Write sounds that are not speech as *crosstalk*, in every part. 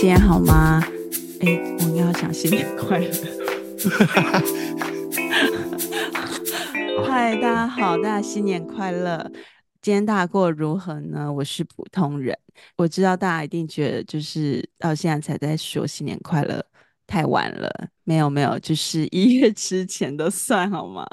今天好吗？哎，我应该要讲新年快乐。*laughs* 嗨，大家好，大家新年快乐。今天大家过得如何呢？我是普通人，我知道大家一定觉得就是到现在才在说新年快乐，太晚了。没有没有，就是一月之前都算好吗？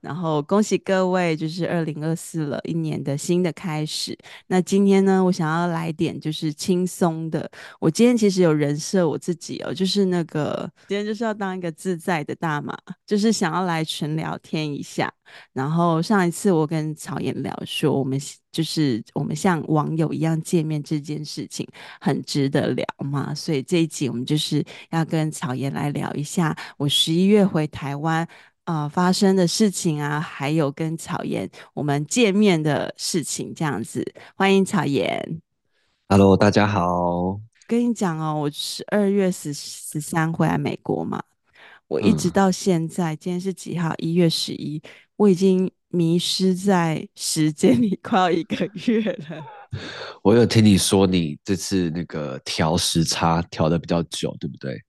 然后恭喜各位，就是二零二四了一年的新的开始。那今天呢，我想要来点就是轻松的。我今天其实有人设我自己哦，就是那个今天就是要当一个自在的大妈，就是想要来纯聊天一下。然后上一次我跟草颜聊说，我们就是我们像网友一样见面这件事情很值得聊嘛，所以这一集我们就是要跟草颜来聊一下。我十一月回台湾啊、呃，发生的事情啊，还有跟草颜我们见面的事情，这样子，欢迎草颜。Hello，大家好。跟你讲哦，我十二月十十三回来美国嘛，我一直到现在，嗯、今天是几号？一月十一，我已经迷失在时间里快要一个月了。*laughs* 我有听你说，你这次那个调时差调的比较久，对不对？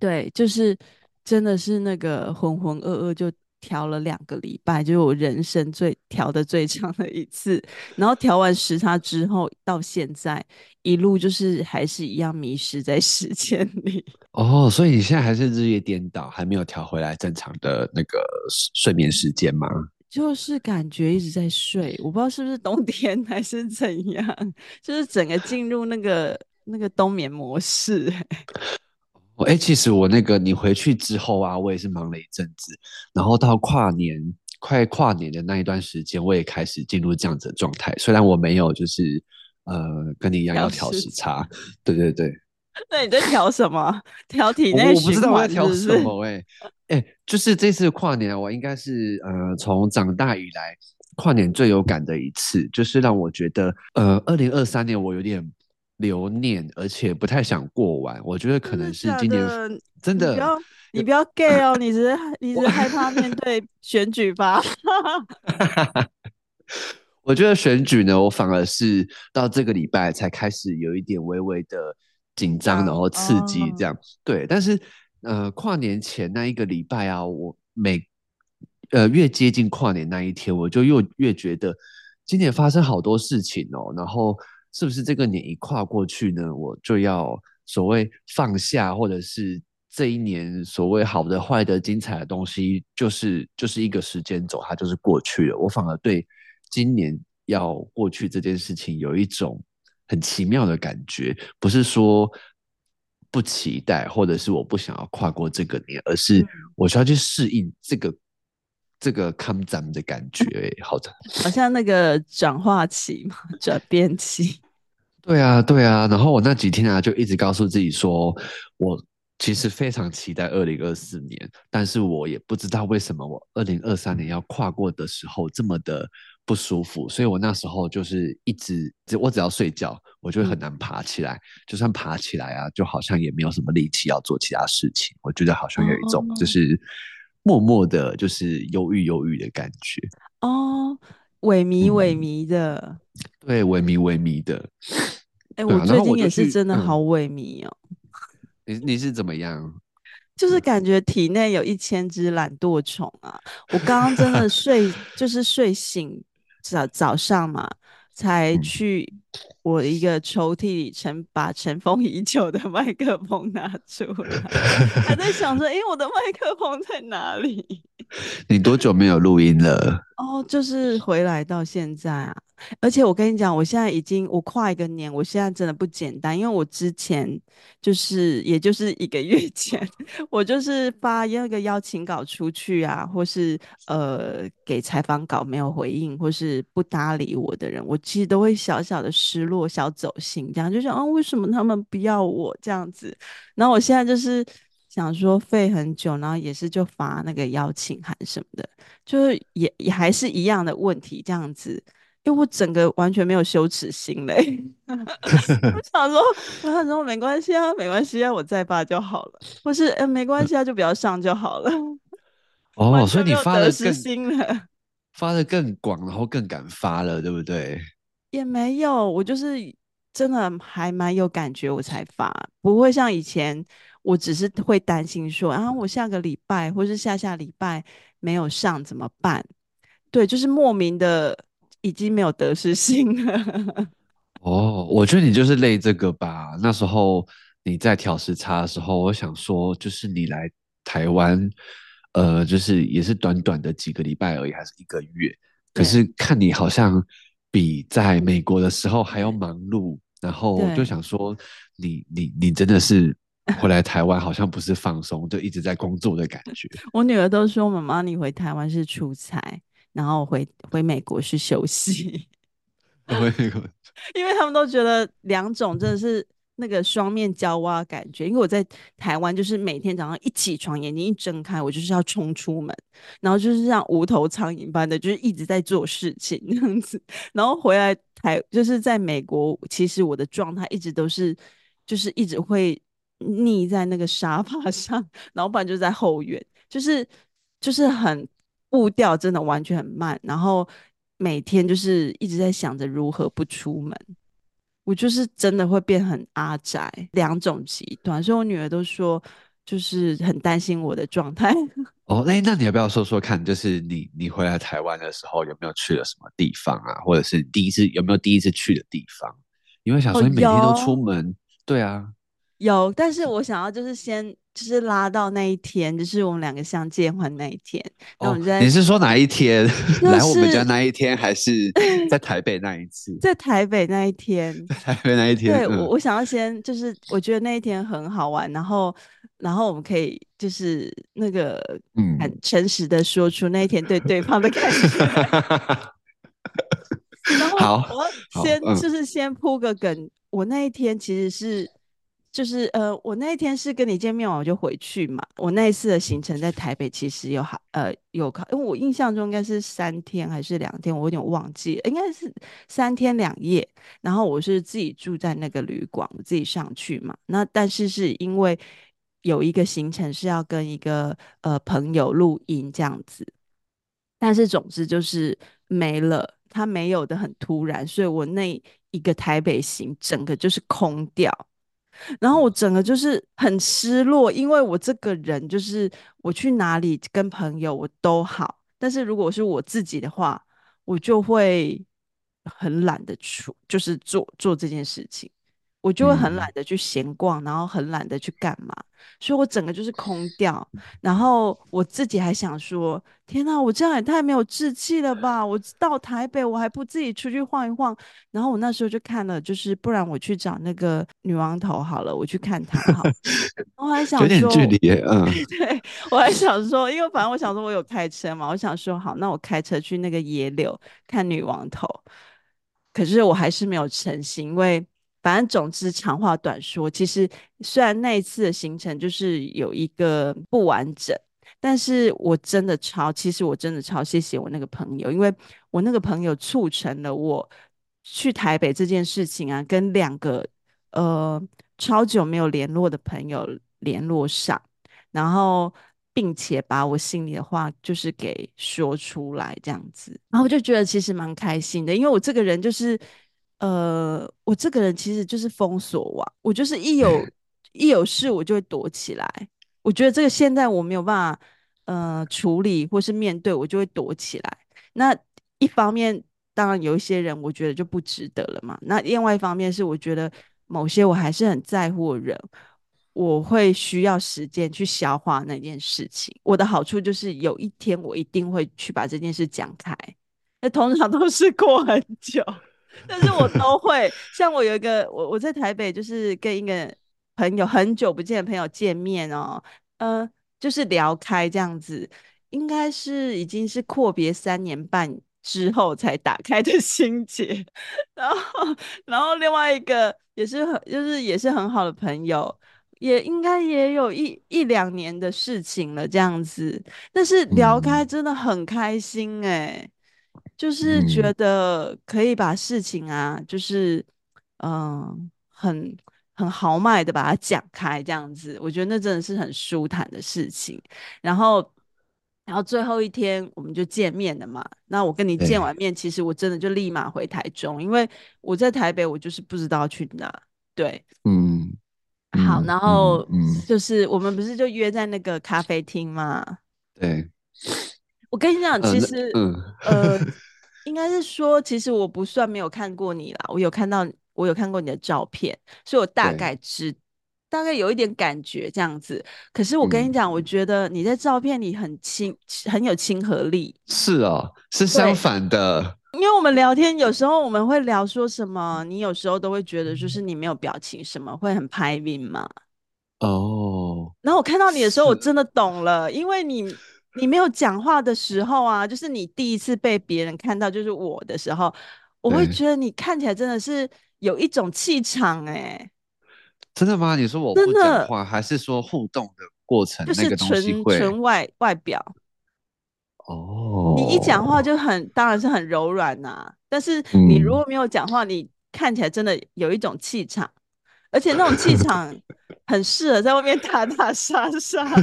对，就是真的是那个浑浑噩噩，就调了两个礼拜，就是我人生最调的最长的一次。*laughs* 然后调完时差之后，到现在一路就是还是一样迷失在时间里。哦，所以你现在还是日夜颠倒，还没有调回来正常的那个睡眠时间吗？就是感觉一直在睡，我不知道是不是冬 *laughs* 天还是怎样，就是整个进入那个那个冬眠模式。哎、欸，其实我那个你回去之后啊，我也是忙了一阵子，然后到跨年快跨年的那一段时间，我也开始进入这样子的状态。虽然我没有就是呃跟你一样要调时差，对对对。*laughs* 那你在调什么？调体内循环？我不知道我在调什么哎、*laughs* 欸。哎、欸，就是这次跨年，我应该是呃从长大以来跨年最有感的一次，就是让我觉得呃二零二三年我有点。留念，而且不太想过完。我觉得可能是今年真的，你不要你不要 gay 哦，你只是你只是害怕面 *laughs* 对选举吧？我觉得选举呢，我反而是到这个礼拜才开始有一点微微的紧张，然后刺激这样。哦、对，但是呃，跨年前那一个礼拜啊，我每呃越接近跨年那一天，我就又越觉得今年发生好多事情哦，然后。是不是这个年一跨过去呢，我就要所谓放下，或者是这一年所谓好的、坏的、精彩的东西，就是就是一个时间走，它就是过去了。我反而对今年要过去这件事情有一种很奇妙的感觉，不是说不期待，或者是我不想要跨过这个年，而是我需要去适应这个这个 come down 的感觉。*laughs* 好的，好像那个转化期嘛，转变期。*laughs* 对啊，对啊，然后我那几天啊，就一直告诉自己说，我其实非常期待二零二四年，但是我也不知道为什么我二零二三年要跨过的时候这么的不舒服，所以我那时候就是一直，我只要睡觉，我就会很难爬起来，嗯、就算爬起来啊，就好像也没有什么力气要做其他事情，我觉得好像有一种就是默默的，就是忧郁忧郁的感觉哦，萎靡萎靡的。嗯对，萎靡萎靡的。哎、欸，我最近也是真的好萎靡哦。嗯、你你是怎么样？就是感觉体内有一千只懒惰虫啊！我刚刚真的 *laughs* 睡，就是睡醒早早上嘛，才去我一个抽屉里尘把尘封已久的麦克风拿出来，还在想说，哎、欸，我的麦克风在哪里？*laughs* 你多久没有录音了？哦，就是回来到现在啊，而且我跟你讲，我现在已经我跨一个年，我现在真的不简单，因为我之前就是也就是一个月 *laughs* 前，我就是发那个邀请稿出去啊，或是呃给采访稿没有回应，或是不搭理我的人，我其实都会小小的失落、小走心，这样就想啊，为什么他们不要我这样子？然后我现在就是。想说废很久，然后也是就发那个邀请函什么的，就是也也还是一样的问题这样子，因为我整个完全没有羞耻心嘞。*laughs* 我想说，我想说没关系啊，没关系啊，我再发就好了，或是呃没关系啊，就不要上就好了。*laughs* 哦，所以你发的更发的更广，然后更敢发了，对不对？也没有，我就是真的还蛮有感觉，我才发，不会像以前，我只是会担心说，啊，我下个礼拜或是下下礼拜没有上怎么办？对，就是莫名的已经没有得失心了。*laughs* 哦，我觉得你就是累这个吧。那时候你在调时差的时候，我想说，就是你来台湾，呃，就是也是短短的几个礼拜而已，还是一个月。可是看你好像比在美国的时候还要忙碌，然后我就想说你，你你你真的是回来台湾，好像不是放松，就一直在工作的感觉。我女儿都说：“妈妈，你回台湾是出差，然后回回美国是休息。*laughs* ”因为他们都觉得两种真的是那个双面胶啊感觉。因为我在台湾就是每天早上一起床，眼睛一睁开，我就是要冲出门，然后就是像无头苍蝇般的，就是一直在做事情这样子。然后回来台就是在美国，其实我的状态一直都是，就是一直会腻在那个沙发上，老板就在后院，就是就是很步调真的完全很慢，然后。每天就是一直在想着如何不出门，我就是真的会变很阿宅，两种极端，所以我女儿都说就是很担心我的状态。*laughs* 哦，那那你要不要说说看，就是你你回来台湾的时候有没有去了什么地方啊，或者是第一次有没有第一次去的地方？因为想说你每天都出门，哦、对啊，有，但是我想要就是先。就是拉到那一天，就是我们两个相见欢那一天。哦，你是说哪一天？*laughs* 来我们家那一天，还是 *laughs* 在台北那一次？在台北那一天。在台北那一天。对，嗯、我我想要先，就是我觉得那一天很好玩，然后然后我们可以就是那个嗯很诚实的说出那一天对对方的感觉。*laughs* 嗯、然后我先就是先铺个梗，我那一天其实是。就是呃，我那一天是跟你见面完我就回去嘛。我那一次的行程在台北其实有好呃有考，因为我印象中应该是三天还是两天，我有点忘记，应该是三天两夜。然后我是自己住在那个旅馆，我自己上去嘛。那但是是因为有一个行程是要跟一个呃朋友录音这样子，但是总之就是没了，他没有的很突然，所以我那一个台北行整个就是空掉。然后我整个就是很失落，因为我这个人就是我去哪里跟朋友我都好，但是如果是我自己的话，我就会很懒得出，就是做做这件事情。我就会很懒得去闲逛，然后很懒得去干嘛，所以我整个就是空掉。然后我自己还想说：天哪，我这样也太没有志气了吧！我到台北，我还不自己出去晃一晃。然后我那时候就看了，就是不然我去找那个女王头好了，我去看她好。*laughs* 我还想说，有点距离，嗯，*laughs* 对，我还想说，因为反正我想说我有开车嘛，我想说好，那我开车去那个野柳看女王头。可是我还是没有成行，因为。反正总之，长话短说，其实虽然那一次的行程就是有一个不完整，但是我真的超，其实我真的超谢谢我那个朋友，因为我那个朋友促成了我去台北这件事情啊，跟两个呃超久没有联络的朋友联络上，然后并且把我心里的话就是给说出来这样子，然后我就觉得其实蛮开心的，因为我这个人就是。呃，我这个人其实就是封锁网，我就是一有 *laughs* 一有事我就会躲起来。我觉得这个现在我没有办法呃处理或是面对，我就会躲起来。那一方面，当然有一些人我觉得就不值得了嘛。那另外一方面是，我觉得某些我还是很在乎的人，我会需要时间去消化那件事情。我的好处就是有一天我一定会去把这件事讲开，那通常都是过很久。但是我都会，像我有一个，我我在台北就是跟一个朋友很久不见的朋友见面哦，呃，就是聊开这样子，应该是已经是阔别三年半之后才打开的心结，*laughs* 然后然后另外一个也是很就是也是很好的朋友，也应该也有一一两年的事情了这样子，但是聊开真的很开心哎、欸。就是觉得可以把事情啊，就是嗯、呃，很很豪迈的把它讲开，这样子，我觉得那真的是很舒坦的事情。然后然后最后一天我们就见面了嘛。那我跟你见完面，其实我真的就立马回台中，因为我在台北，我就是不知道去哪。对，嗯，好，然后就是我们不是就约在那个咖啡厅吗？对，我跟你讲，其实，嗯，呃，*laughs* 应该是说，其实我不算没有看过你啦，我有看到，我有看过你的照片，所以我大概知。大概有一点感觉这样子，可是我跟你讲，嗯、我觉得你在照片里很亲，很有亲和力。是哦，是相反的。因为我们聊天有时候我们会聊说什么，你有时候都会觉得就是你没有表情，什么会很拍脸嘛。哦。然后我看到你的时候，我真的懂了，因为你你没有讲话的时候啊，就是你第一次被别人看到就是我的时候，我会觉得你看起来真的是有一种气场哎、欸。真的吗？你说我不讲话，还是说互动的过程那个东西会？就是纯纯外外表。哦。你一讲话就很，当然是很柔软呐、啊。但是你如果没有讲话，嗯、你看起来真的有一种气场，而且那种气场很适合在外面打打杀杀。*laughs*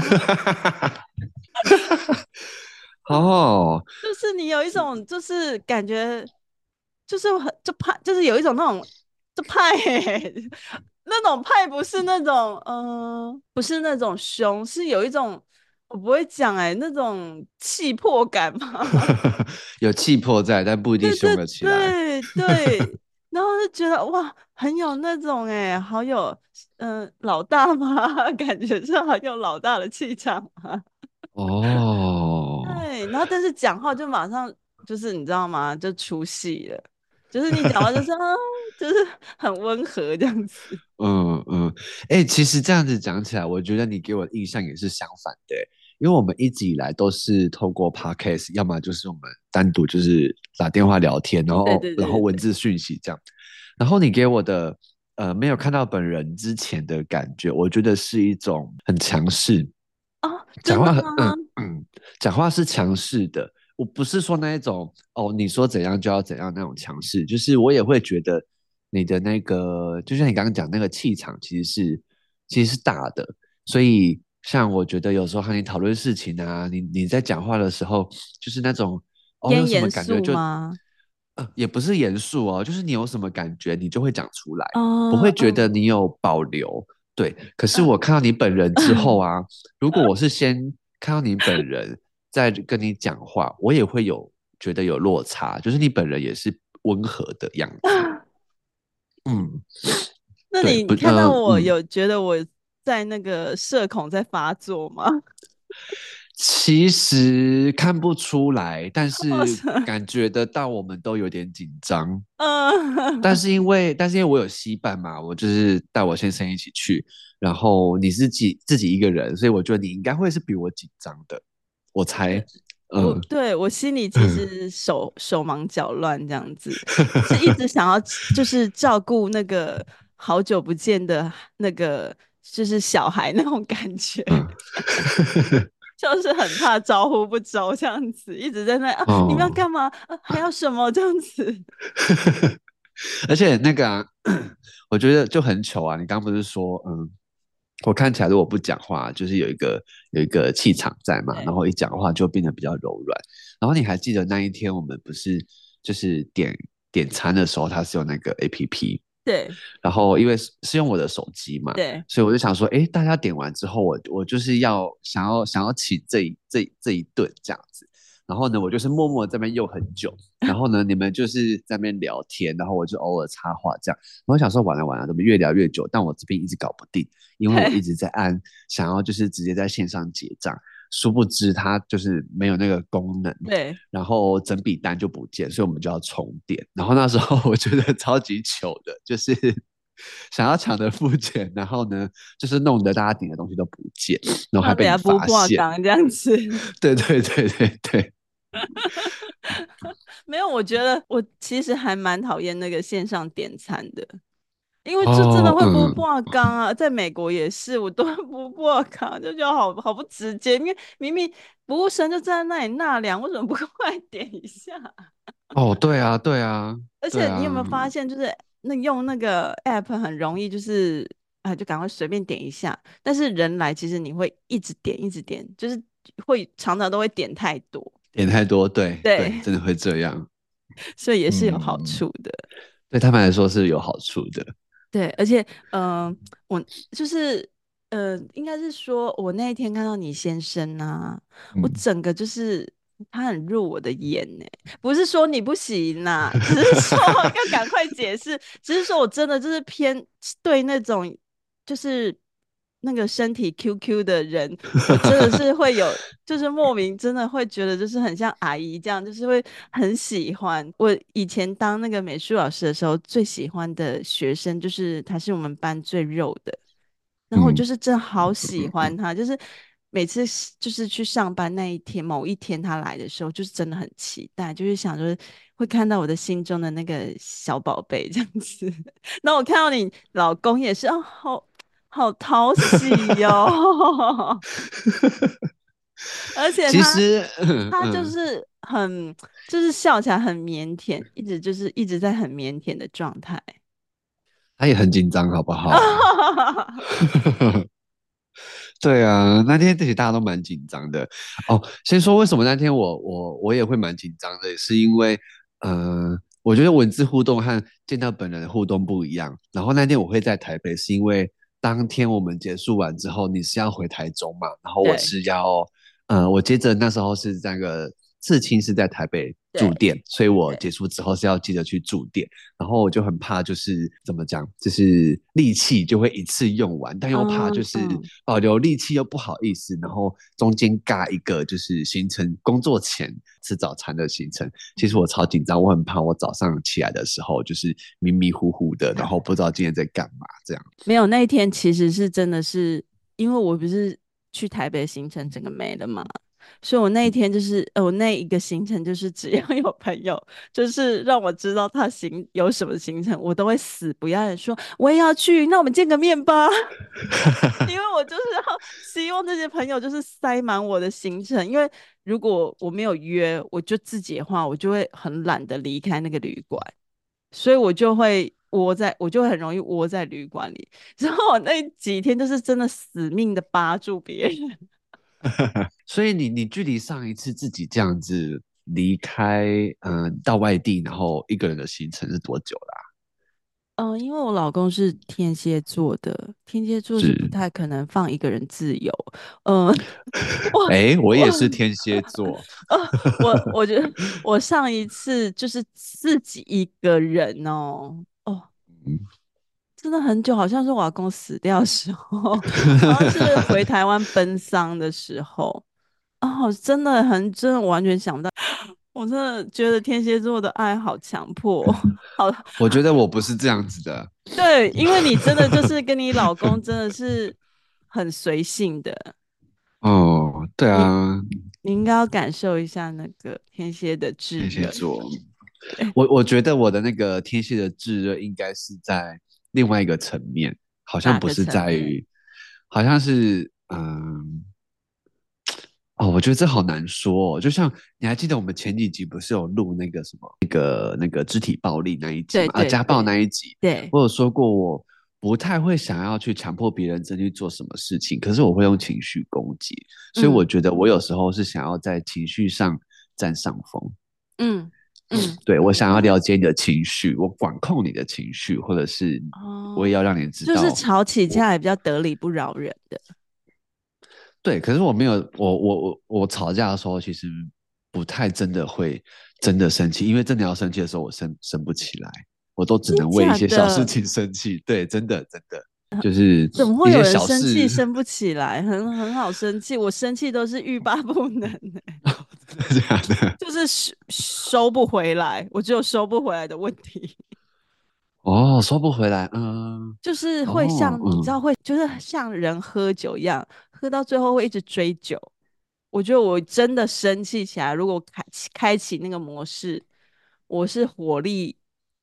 *laughs* 哦。*laughs* 就是你有一种，就是感觉，就是很就怕，就是有一种那种就派、欸。*laughs* 那种派不是那种，嗯、呃，不是那种凶，是有一种我不会讲哎、欸，那种气魄感嘛。有气魄在，但不一定凶得起来。对对，对然后就觉得哇，很有那种哎、欸，好有嗯、呃、老大嘛，感觉是很有老大的气场嘛。哦。对，然后但是讲话就马上就是你知道吗？就出戏了。就是你讲话就是啊，就是 *laughs* 很温和这样子。嗯嗯，哎、欸，其实这样子讲起来，我觉得你给我的印象也是相反的，因为我们一直以来都是透过 podcast，要么就是我们单独就是打电话聊天，然后然后文字讯息这样。然后你给我的呃没有看到本人之前的感觉，我觉得是一种很强势啊，讲话很嗯嗯，讲话是强势的。我不是说那一种哦，你说怎样就要怎样那种强势，就是我也会觉得你的那个，就像你刚刚讲那个气场，其实是其实是大的。所以像我觉得有时候和你讨论事情啊，你你在讲话的时候，就是那种哦，有什么感觉就呃，也不是严肃哦，就是你有什么感觉，你就会讲出来，哦、不会觉得你有保留。哦、对，可是我看到你本人之后啊，*laughs* 呃、如果我是先看到你本人。再跟你讲话，我也会有觉得有落差，就是你本人也是温和的样子。*laughs* *laughs* 嗯，那你看到我有觉得我在那个社恐在发作吗？嗯、其实看不出来，但 *laughs* 是感觉得到我们都有点紧张。嗯，*laughs* 但是因为但是因为我有西伴嘛，我就是带我先生一起去，然后你是自己自己一个人，所以我觉得你应该会是比我紧张的。我猜，嗯，我对我心里其实手、嗯、手忙脚乱这样子，*laughs* 是一直想要就是照顾那个好久不见的那个就是小孩那种感觉，嗯、就是很怕招呼不周这样子，一直在那啊，哦、你们要干嘛？啊，还要什么这样子？*laughs* 而且那个、啊，*coughs* 我觉得就很糗啊！你刚刚不是说，嗯。我看起来如果不讲话，就是有一个有一个气场在嘛，然后一讲话就变得比较柔软。然后你还记得那一天我们不是就是点点餐的时候，它是有那个 APP，对。然后因为是用我的手机嘛，对。所以我就想说，哎，大家点完之后，我我就是要想要想要请这一这这一顿这样子。然后呢，我就是默默在那边用很久。*laughs* 然后呢，你们就是在那边聊天，然后我就偶尔插话这样。我想说，完了完了，怎么越聊越久？但我这边一直搞不定，因为我一直在按想要就是直接在线上结账，殊不知它就是没有那个功能。对。然后整笔单就不见，所以我们就要重点。然后那时候我觉得超级糗的，就是 *laughs* 想要抢着付钱，然后呢，就是弄得大家点的东西都不见，然后还被发现这样子。对对对对对。*laughs* 没有，我觉得我其实还蛮讨厌那个线上点餐的，因为就真的会不过岗啊，哦嗯、在美国也是，我都 *laughs* 不过岗，就觉得好好不直接，因为明明服务生就站在那里纳凉，为什么不快点一下？*laughs* 哦，对啊，对啊，而且你有没有发现，就是那用那个 app 很容易，就是啊，就赶快随便点一下，但是人来其实你会一直点，一直点，就是。会常常都会点太多，点太多，对对，对，真的会这样，*laughs* 所以也是有好处的。嗯、对他们来说是有好处的。对，而且嗯、呃，我就是呃，应该是说我那一天看到你先生啊，嗯、我整个就是。他很入我的眼呢，不是说你不行呐、啊，只是说要赶快解释，只是说我真的就是偏对那种就是那个身体 QQ 的人，我真的是会有，就是莫名真的会觉得就是很像阿姨这样，就是会很喜欢。我以前当那个美术老师的时候，最喜欢的学生就是他是我们班最肉的，然后我就是真的好喜欢他，就是。每次就是去上班那一天，某一天他来的时候，就是真的很期待，就是想说会看到我的心中的那个小宝贝这样子。*laughs* 那我看到你老公也是，哦，好好讨喜哟、哦，而且他其实 *laughs* 他就是很、嗯、就是笑起来很腼腆，一直就是一直在很腼腆的状态。他也很紧张，好不好？*laughs* *laughs* 对啊，那天其实大家都蛮紧张的哦。先说为什么那天我我我也会蛮紧张的，是因为呃，我觉得文字互动和见到本人的互动不一样。然后那天我会在台北，是因为当天我们结束完之后，你是要回台中嘛？然后我是要呃，我接着那时候是那个。刺青是在台北驻店，所以我结束之后是要记得去住店，然后我就很怕，就是怎么讲，就是力气就会一次用完，但又怕就是保留力气又不好意思，然后中间尬一个就是行程，工作前吃早餐的行程，其实我超紧张，我很怕我早上起来的时候就是迷迷糊糊的，然后不知道今天在干嘛这样。*laughs* 没有，那一天其实是真的是因为我不是去台北行程整个没了嘛。所以我那一天就是，呃，我那一个行程就是，只要有朋友，就是让我知道他行有什么行程，我都会死不要说我也要去，那我们见个面吧。*laughs* 因为我就是要希望这些朋友就是塞满我的行程，因为如果我没有约，我就自己的话，我就会很懒得离开那个旅馆，所以我就会窝在，我就很容易窝在旅馆里。*laughs* 然后我那几天就是真的死命的扒住别人。*laughs* 所以你你距离上一次自己这样子离开，嗯、呃，到外地然后一个人的行程是多久啦、啊？嗯、呃，因为我老公是天蝎座的，天蝎座是不太可能放一个人自由。嗯，*laughs* 哎、呃欸，我也是天蝎座。呃，我我觉得我上一次就是自己一个人哦，哦。嗯真的很久，好像是我阿公死掉的时候，好像是回台湾奔丧的时候。哦，真的很真的，完全想不到。我真的觉得天蝎座的爱好强迫，*laughs* 好。*laughs* 我觉得我不是这样子的。对，因为你真的就 *laughs* 是跟你老公真的是很随性的。哦，对啊。你，你应该要感受一下那个天蝎的炙热。天蝎座，我我觉得我的那个天蝎的炙热应该是在。另外一个层面，好像不是在于，好像是嗯，哦，我觉得这好难说哦。就像你还记得我们前几集不是有录那个什么那个那个肢体暴力那一集吗？啊，家暴那一集。对，我有说过，我不太会想要去强迫别人真去做什么事情，可是我会用情绪攻击，所以我觉得我有时候是想要在情绪上占上风。嗯。嗯，对，我想要了解你的情绪，我管控你的情绪，或者是我也要让你知道，就是吵起架来比较得理不饶人的。对，可是我没有，我我我我吵架的时候，其实不太真的会真的生气，因为真的要生气的时候，我生生不起来，我都只能为一些小事情生气。对，真的真的就是怎么会有人生气生不 *laughs* 起来？很很好生气，我生气都是欲罢不能 *laughs* 真的假的？*laughs* 就是收收不回来，我只有收不回来的问题。哦，收不回来，嗯，就是会像、哦、你知道会，就是像人喝酒一样，喝到最后会一直追酒。我觉得我真的生气起来，如果开开启那个模式，我是火力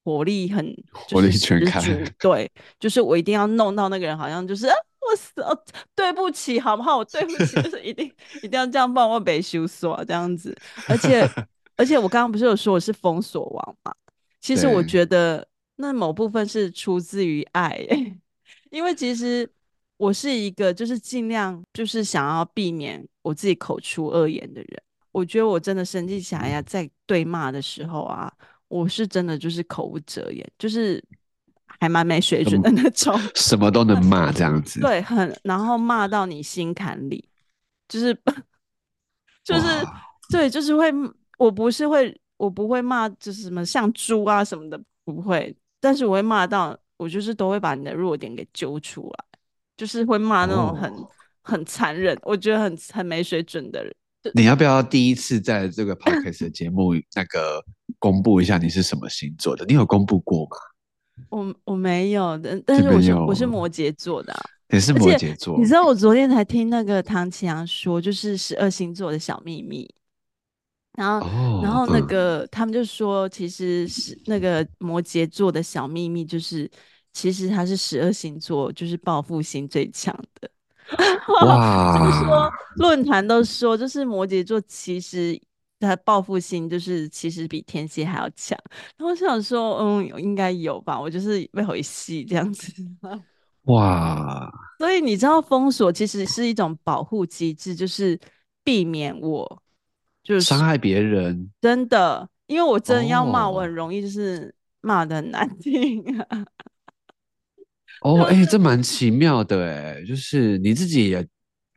火力很火力全开，对，就是我一定要弄到那个人，好像就是。啊我死哦，对不起，好不好？我对不起，就是一定一定要这样帮我被修锁这样子。而且 *laughs* 而且，我刚刚不是有说我是封锁王嘛？其实我觉得那某部分是出自于爱，*laughs* 因为其实我是一个就是尽量就是想要避免我自己口出恶言的人。我觉得我真的生气起来呀，在对骂的时候啊，我是真的就是口无遮掩，就是还蛮没水准的那种，嗯、什么都能骂这样子。对，很然后骂到你心坎里，就是 *laughs* 就是对，就是会，我不是会，我不会骂，就是什么像猪啊什么的，不会，但是我会骂到，我就是都会把你的弱点给揪出来，就是会骂那种很、哦、很残忍，我觉得很很没水准的人。你要不要第一次在这个 podcast 的节目 *laughs* 那个公布一下你是什么星座的？你有公布过吗？我我没有的，但是我是我是摩羯座的、啊，也是摩羯座。你知道我昨天才听那个唐启阳说，就是十二星座的小秘密。然后，哦、然后那个、嗯、他们就说，其实是那个摩羯座的小秘密，就是其实他是十二星座就是报复心最强的。*laughs* 哇！就是说论坛都说，就是摩羯座其实他报复心就是其实比天蝎还要强。然后我想说，嗯，应该有吧？我就是被回戏这样子。*laughs* 哇！所以你知道封锁其实是一种保护机制，就是避免我就是伤害别人。真的，因为我真的要骂，我很容易就是骂的很难听。哦，哎、欸，这蛮奇妙的，哎，就是你自己也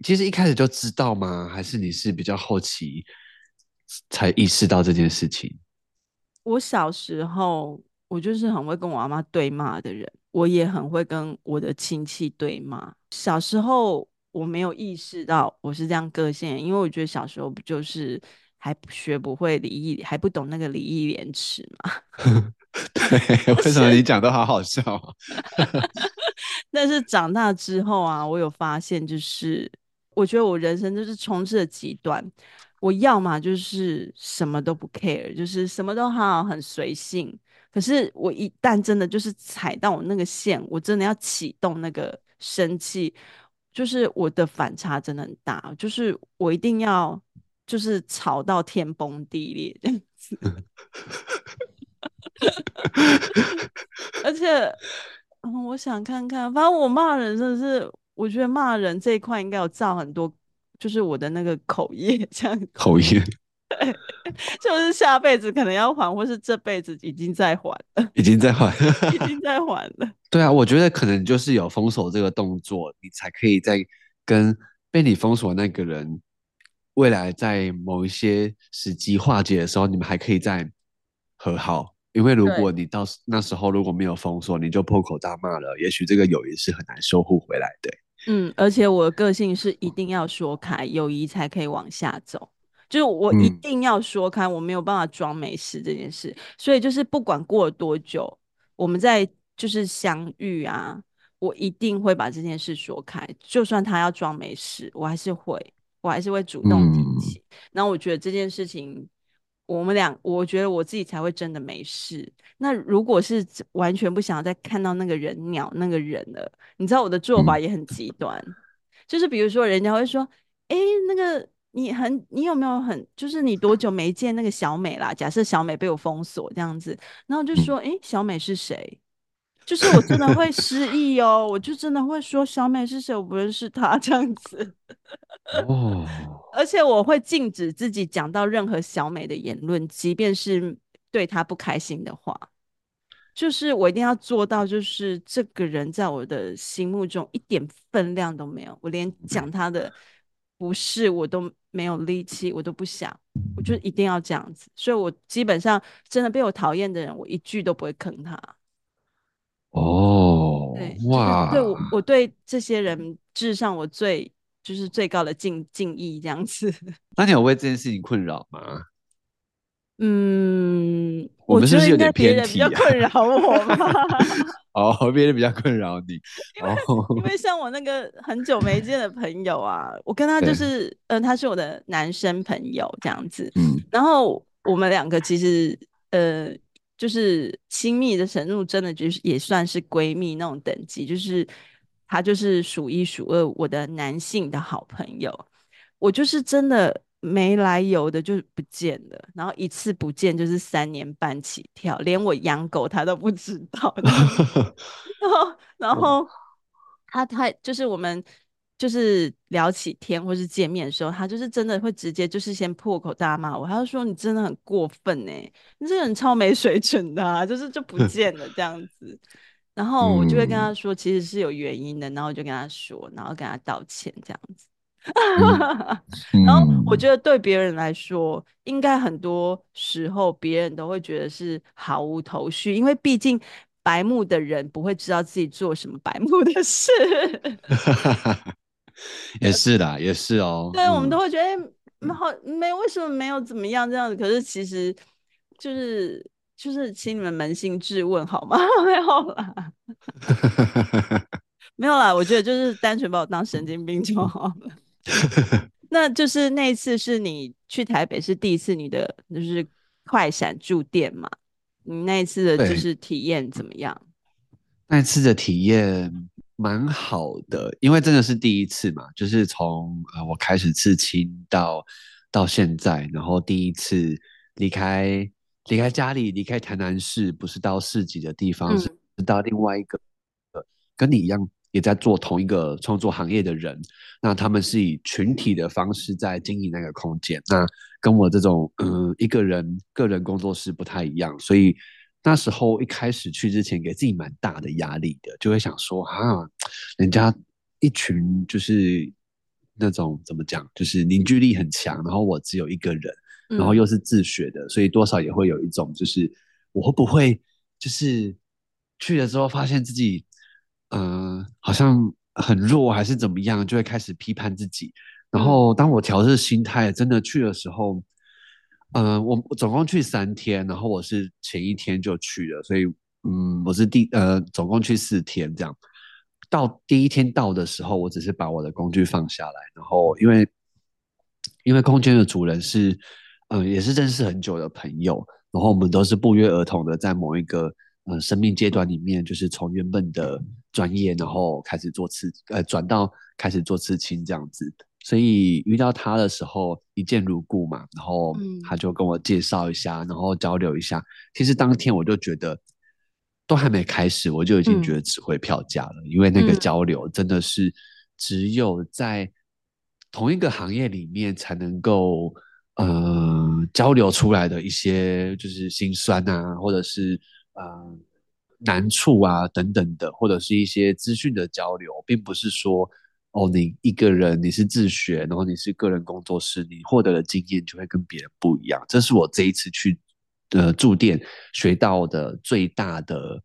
其实一开始就知道吗？还是你是比较后期才意识到这件事情？我小时候，我就是很会跟我阿妈对骂的人，我也很会跟我的亲戚对骂。小时候我没有意识到我是这样个性，因为我觉得小时候不就是还学不会礼义，还不懂那个礼义廉耻嘛。*laughs* 对，*laughs* 为什么你讲都好好笑啊？*laughs* 但是长大之后啊，我有发现，就是我觉得我人生就是充斥了极端。我要么就是什么都不 care，就是什么都好好很随性。可是我一旦真的就是踩到我那个线，我真的要启动那个生气，就是我的反差真的很大，就是我一定要就是吵到天崩地裂这样子。*laughs* 而且，嗯，我想看看，反正我骂人真的是，我觉得骂人这一块应该有造很多，就是我的那个口业这样。口业，*laughs* 就是下辈子可能要还，或是这辈子已经在还了，已经在还，*laughs* 已经在还了。对啊，我觉得可能就是有封锁这个动作，你才可以在跟被你封锁那个人，未来在某一些时机化解的时候，你们还可以再和好。因为如果你到那时候如果没有封锁，你就破口大骂了，也许这个友谊是很难修复回来的。嗯，而且我的个性是一定要说开，友谊才可以往下走。就是我一定要说开，嗯、我没有办法装没事这件事。所以就是不管过了多久，我们在就是相遇啊，我一定会把这件事说开。就算他要装没事，我还是会，我还是会主动提起。那、嗯、我觉得这件事情。我们俩，我觉得我自己才会真的没事。那如果是完全不想再看到那个人鸟那个人了，你知道我的做法也很极端，嗯、就是比如说人家会说，哎，那个你很，你有没有很，就是你多久没见那个小美啦？假设小美被我封锁这样子，然后就说，哎，小美是谁？就是我真的会失忆哦，我就真的会说小美是谁？我不认识她这样子。哦，*laughs* 而且我会禁止自己讲到任何小美的言论，即便是对她不开心的话，就是我一定要做到，就是这个人在我的心目中一点分量都没有，我连讲他的不是我都没有力气，我都不想，我就一定要这样子。所以我基本上真的被我讨厌的人，我一句都不会坑他。哦，对，哇，对我我对这些人致上我最。就是最高的敬敬意这样子。*laughs* 那你有为这件事情困扰吗？嗯，我们是不是有点偏题啊？别人比较困扰我吗？*laughs* 哦，别人比较困扰你。*laughs* 因为、哦、因为像我那个很久没见的朋友啊，我跟他就是，嗯、呃，他是我的男生朋友这样子。嗯。然后我们两个其实，呃，就是亲密的程度，真的就是也算是闺蜜那种等级，就是。他就是数一数二我的男性的好朋友，我就是真的没来由的就不见了，然后一次不见就是三年半起跳，连我养狗他都不知道。*laughs* 然后，然后他他就是我们就是聊起天或是见面的时候，他就是真的会直接就是先破口大骂我，他就说你真的很过分哎，你这个人超没水准的啊，就是就不见了这样子。然后我就会跟他说，其实是有原因的，然后我就跟他说，然后跟他道歉这样子。*laughs* 然后我觉得对别人来说，应该很多时候别人都会觉得是毫无头绪，因为毕竟白目的人不会知道自己做什么白目的事。*laughs* *laughs* 也是的，也是哦。对，我们都会觉得，哎、欸，好，没为什么没有怎么样这样子？可是其实就是就是，请你们扪心自问好吗？没有啦，没有啦。我觉得就是单纯把我当神经病就好了。*laughs* 那就是那一次是你去台北是第一次，你的就是快闪住店嘛？你那一次的就是体验怎么样？那一次的体验蛮好的，因为真的是第一次嘛，就是从呃我开始刺青到到现在，然后第一次离开离开家里，离开台南市，不是到市集的地方，嗯、是到另外一个跟你一样。也在做同一个创作行业的人，那他们是以群体的方式在经营那个空间，那跟我这种嗯一个人个人工作室不太一样，所以那时候一开始去之前给自己蛮大的压力的，就会想说啊，人家一群就是那种怎么讲，就是凝聚力很强，然后我只有一个人，然后又是自学的，所以多少也会有一种就是我会不会就是去了之后发现自己。嗯、呃，好像很弱还是怎么样，就会开始批判自己。然后当我调试心态，真的去的时候，嗯、呃，我总共去三天，然后我是前一天就去了，所以嗯，我是第呃，总共去四天这样。到第一天到的时候，我只是把我的工具放下来，然后因为因为空间的主人是嗯、呃，也是认识很久的朋友，然后我们都是不约而同的在某一个。呃，生命阶段里面，就是从原本的专业，然后开始做刺，呃，转到开始做刺青这样子。所以遇到他的时候，一见如故嘛，然后他就跟我介绍一下，然后交流一下。其实当天我就觉得，都还没开始，我就已经觉得值回票价了，因为那个交流真的是只有在同一个行业里面才能够，呃，交流出来的一些就是心酸啊，或者是。呃，难处啊，等等的，或者是一些资讯的交流，并不是说哦，你一个人你是自学，然后你是个人工作室，你获得的经验就会跟别人不一样。这是我这一次去呃驻店学到的最大的、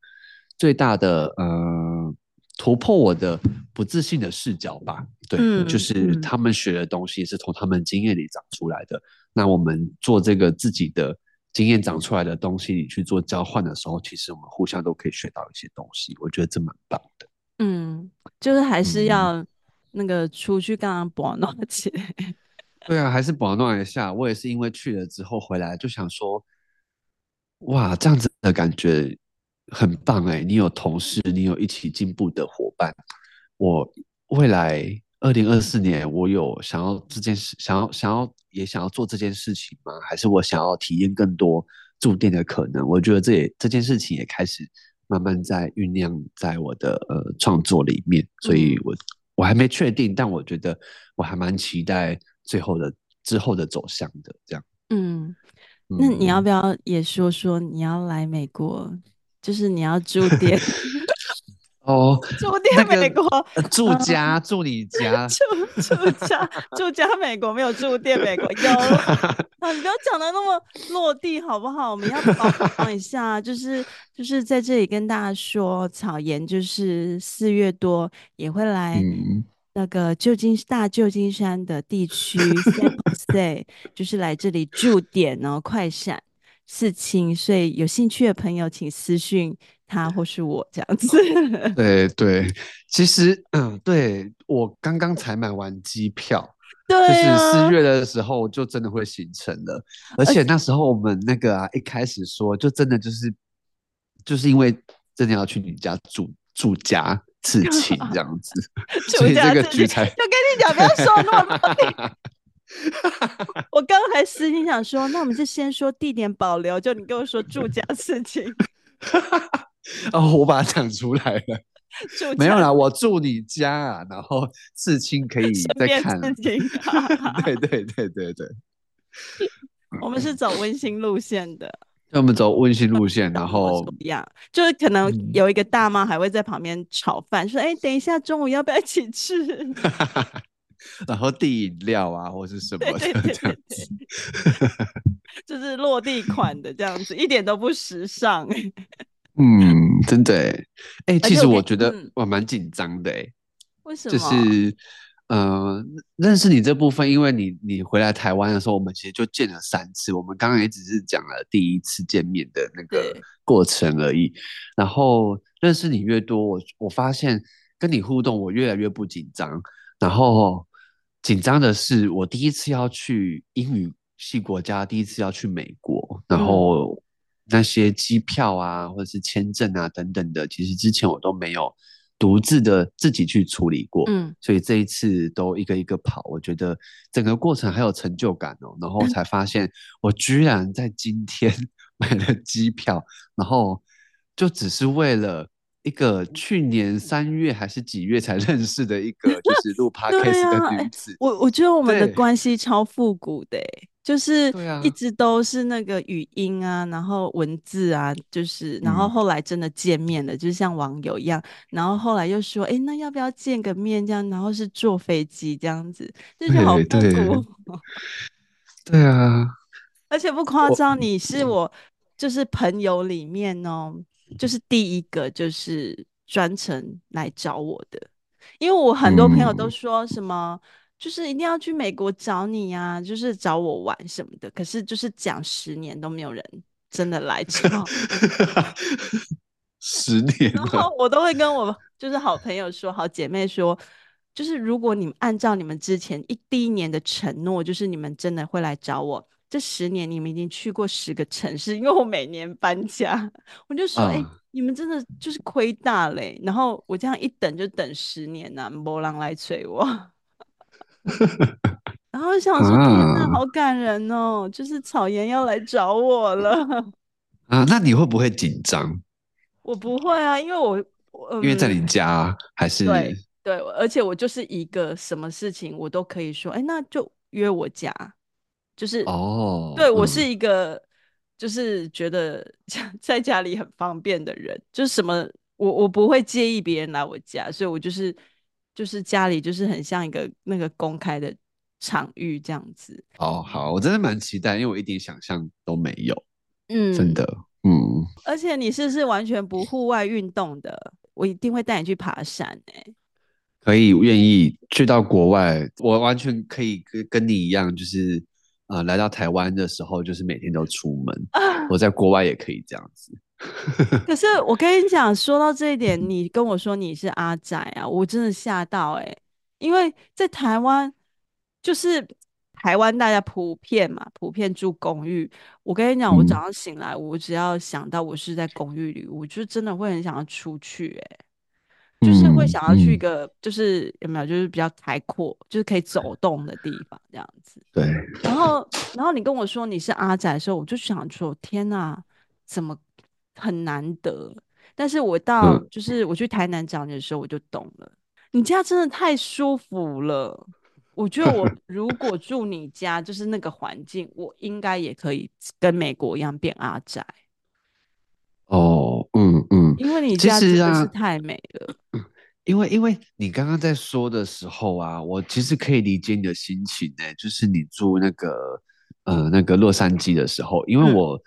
最大的呃突破我的不自信的视角吧。对，嗯、就是他们学的东西是从他们经验里长出来的。嗯、那我们做这个自己的。经验长出来的东西，你去做交换的时候，其实我们互相都可以学到一些东西，我觉得这蛮棒的。嗯，就是还是要那个出去刚刚博弄起来。*laughs* 对啊，还是保暖一下。我也是因为去了之后回来就想说，哇，这样子的感觉很棒哎！你有同事，你有一起进步的伙伴，我未来。二零二四年，我有想要这件事，想要想要也想要做这件事情吗？还是我想要体验更多驻店的可能？我觉得这也这件事情也开始慢慢在酝酿在我的呃创作里面，所以我我还没确定，但我觉得我还蛮期待最后的之后的走向的这样。嗯，那你要不要也说说你要来美国，就是你要住店？*laughs* 哦，*laughs* 住店美国，住家住你家，*laughs* 住住家住家美国没有住店美国有 *laughs* 啊，你不要讲的那么落地好不好？我们要保养一下，就是就是在这里跟大家说，草颜就是四月多也会来那个旧金大旧金山的地区，San Jose 就是来这里驻点然后快闪刺青，所以有兴趣的朋友请私讯。他或是我这样子，对对，其实嗯，对我刚刚才买完机票，*laughs* 对啊，就是四月的时候就真的会形成了，而且那时候我们那个啊，一开始说就真的就是就是因为真的要去你家住住家刺青这样子，*laughs* 所以这个局才就跟你讲，不要说那么多。*laughs* 我刚刚还私心想说，那我们就先说地点保留，就你跟我说住家刺青。*laughs* 哦，我把它讲出来了。*laughs* 没有啦，我住你家啊，然后刺青可以再看。*laughs* 对对对对对，我们是走温馨路线的。我们走温馨路线，然后一样，就是可能有一个大妈还会在旁边炒饭，说：“哎，等一下中午要不要一起吃？”然后递饮料啊，或是什么的这样子，就是落地款的这样子，一点都不时尚。嗯，真的哎，哎，其实我觉得我蛮紧张的哎，为什么？就是呃，认识你这部分，因为你你回来台湾的时候，我们其实就见了三次，我们刚刚也只是讲了第一次见面的那个过程而已。然后认识你越多，我我发现跟你互动，我越来越不紧张。然后紧张的是，我第一次要去英语系国家，第一次要去美国，然后那些机票啊，或者是签证啊等等的，其实之前我都没有独自的自己去处理过，嗯，所以这一次都一个一个跑，我觉得整个过程很有成就感哦。然后才发现，我居然在今天 *laughs* 买了机票，然后就只是为了。一个去年三月还是几月才 *laughs* 认识的一个，就是录 *laughs* podcast 的女子。啊、我我觉得我们的关系超复古的，就是一直都是那个语音啊，然后文字啊，就是然后后来真的见面了，嗯、就像网友一样。然后后来又说，哎，那要不要见个面？这样，然后是坐飞机这样子，就是好复古。*laughs* 对啊，而且不夸张，你是我就是朋友里面哦。就是第一个，就是专程来找我的，因为我很多朋友都说什么，嗯、就是一定要去美国找你呀、啊，就是找我玩什么的。可是就是讲十年都没有人真的来找，*laughs* 十年，然后我都会跟我就是好朋友说，好姐妹说，就是如果你们按照你们之前一第一年的承诺，就是你们真的会来找我。这十年你们已经去过十个城市，因为我每年搬家，我就说，哎、uh. 欸，你们真的就是亏大嘞。然后我这样一等就等十年呐、啊，没人来催我。*laughs* 然后我想说，天哪，好感人哦，就是草原要来找我了。*laughs* 啊，那你会不会紧张？我不会啊，因为我，嗯、因为在你家还是对对，而且我就是一个什么事情我都可以说，哎，那就约我家。就是哦，对，我是一个，就是觉得 *laughs* 在家里很方便的人，就是什么我我不会介意别人来我家，所以我就是就是家里就是很像一个那个公开的场域这样子。哦，好，我真的蛮期待，因为我一点想象都没有，嗯，真的，嗯。而且你是不是完全不户外运动的？我一定会带你去爬山欸。可以，愿意去到国外，我完全可以跟跟你一样，就是。啊、呃，来到台湾的时候，就是每天都出门。*laughs* 啊、我在国外也可以这样子。*laughs* 可是我跟你讲，说到这一点，你跟我说你是阿仔啊，我真的吓到哎、欸！因为在台湾，就是台湾大家普遍嘛，普遍住公寓。我跟你讲，我早上醒来，我只要想到我是在公寓里，我就真的会很想要出去哎、欸。就是会想要去一个，嗯、就是有没有，就是比较开阔，就是可以走动的地方，这样子。对。然后，然后你跟我说你是阿仔的时候，我就想说，天哪，怎么很难得？但是我到就是我去台南找你的时候，我就懂了，你家真的太舒服了。我觉得我 *laughs* 如果住你家，就是那个环境，我应该也可以跟美国一样变阿宅。哦，嗯嗯，因为你家真的是太美了。啊、*clears throat* 因为因为你刚刚在说的时候啊，我其实可以理解你的心情呢。就是你住那个呃那个洛杉矶的时候，因为我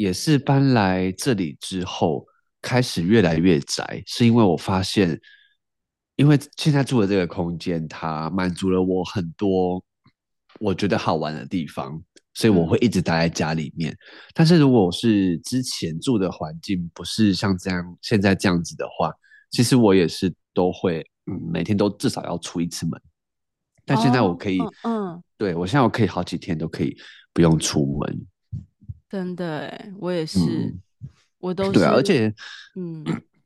也是搬来这里之后开始越来越宅，是因为我发现，因为现在住的这个空间，它满足了我很多我觉得好玩的地方。所以我会一直待在家里面，但是如果我是之前住的环境不是像这样现在这样子的话，其实我也是都会，嗯，每天都至少要出一次门。但现在我可以，嗯对，我现在我可以好几天都可以不用出门。真的诶，我也是，嗯、我都是 *laughs* 对啊，而且，嗯，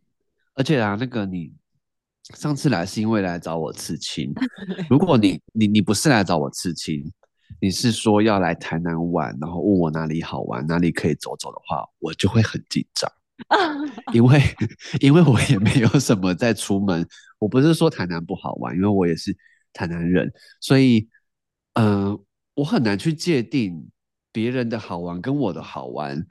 *clears throat* 而且啊，那个你上次来是因为来找我刺青，*laughs* 如果你你你不是来找我刺青。你是说要来台南玩，然后问我哪里好玩，哪里可以走走的话，我就会很紧张。*laughs* 因为因为我也没有什么在出门，我不是说台南不好玩，因为我也是台南人，所以嗯、呃，我很难去界定别人的好玩跟我的好玩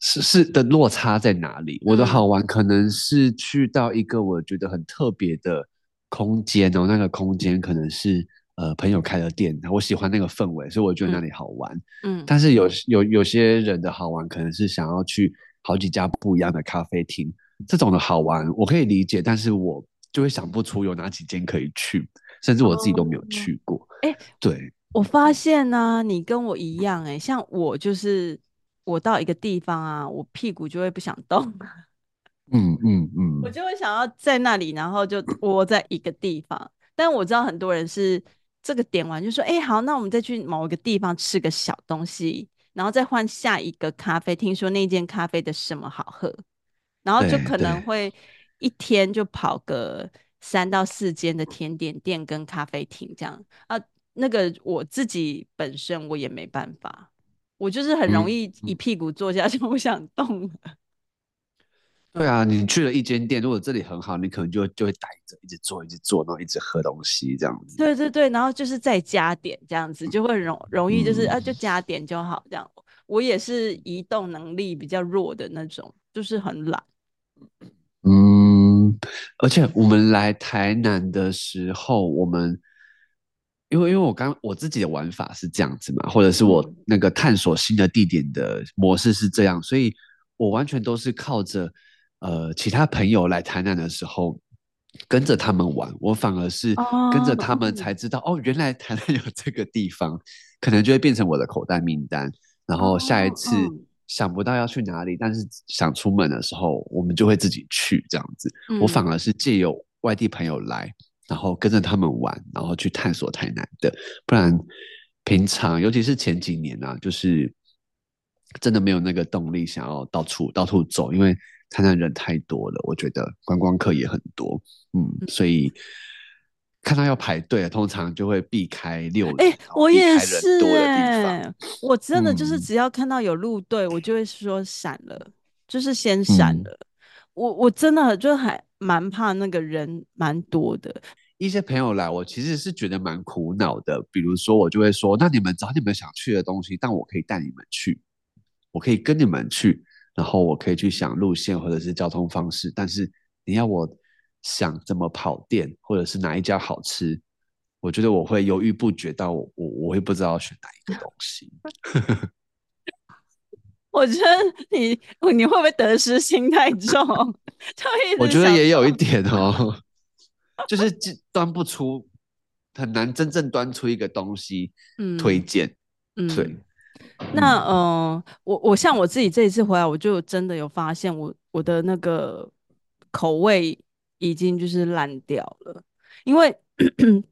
是是的落差在哪里。我的好玩可能是去到一个我觉得很特别的空间哦，那个空间可能是。呃，朋友开的店，我喜欢那个氛围，所以我觉得那里好玩。嗯，嗯，但是有有有些人的好玩，可能是想要去好几家不一样的咖啡厅，这种的好玩我可以理解，但是我就会想不出有哪几间可以去，甚至我自己都没有去过。哎、哦，对，我发现呢、啊，你跟我一样、欸，哎，像我就是我到一个地方啊，我屁股就会不想动。嗯嗯嗯，我就会想要在那里，然后就窝在一个地方。但我知道很多人是。这个点完就说，哎、欸，好，那我们再去某一个地方吃个小东西，然后再换下一个咖啡。听说那间咖啡的什么好喝，然后就可能会一天就跑个三到四间的甜点店跟咖啡厅这样啊。那个我自己本身我也没办法，我就是很容易一屁股坐下 *laughs* 就不想动了。嗯 *laughs* 对啊，你去了一间店，如果这里很好，你可能就就会待着，一直坐，一直坐，然后一直喝东西这样子。对对对，然后就是再加点这样子，就会容容易就是、嗯、啊，就加点就好这样。我也是移动能力比较弱的那种，就是很懒。嗯，而且我们来台南的时候，我们因为因为我刚我自己的玩法是这样子嘛，或者是我那个探索新的地点的模式是这样，所以我完全都是靠着。呃，其他朋友来台南的时候，跟着他们玩，我反而是跟着他们才知道，oh, 哦，原来台南有这个地方，可能就会变成我的口袋名单。然后下一次想不到要去哪里，但是想出门的时候，我们就会自己去这样子。我反而是借由外地朋友来，然后跟着他们玩，然后去探索台南的。不然平常，尤其是前几年啊，就是真的没有那个动力想要到处到处走，因为。台南人太多了，我觉得观光客也很多，嗯，所以看到要排队，通常就会避开六人，哎，我也是，哎，我真的就是只要看到有路队，嗯，我就会说闪了，就是先闪了。嗯，我我真的就还蛮怕那个人蛮多的。一些朋友来，我其实是觉得蛮苦恼的。比如说，我就会说，那你们找你们想去的东西，但我可以带你们去，我可以跟你们去。然后我可以去想路线或者是交通方式，但是你要我想怎么跑店或者是哪一家好吃，我觉得我会犹豫不决到我我我会不知道选哪一个东西。*laughs* 我觉得你你会不会得失心太重？*laughs* 我觉得也有一点哦，*laughs* 就是端不出，很难真正端出一个东西推荐。嗯，对。那嗯、呃，我我像我自己这一次回来，我就真的有发现我，我我的那个口味已经就是烂掉了，因为 *clears throat*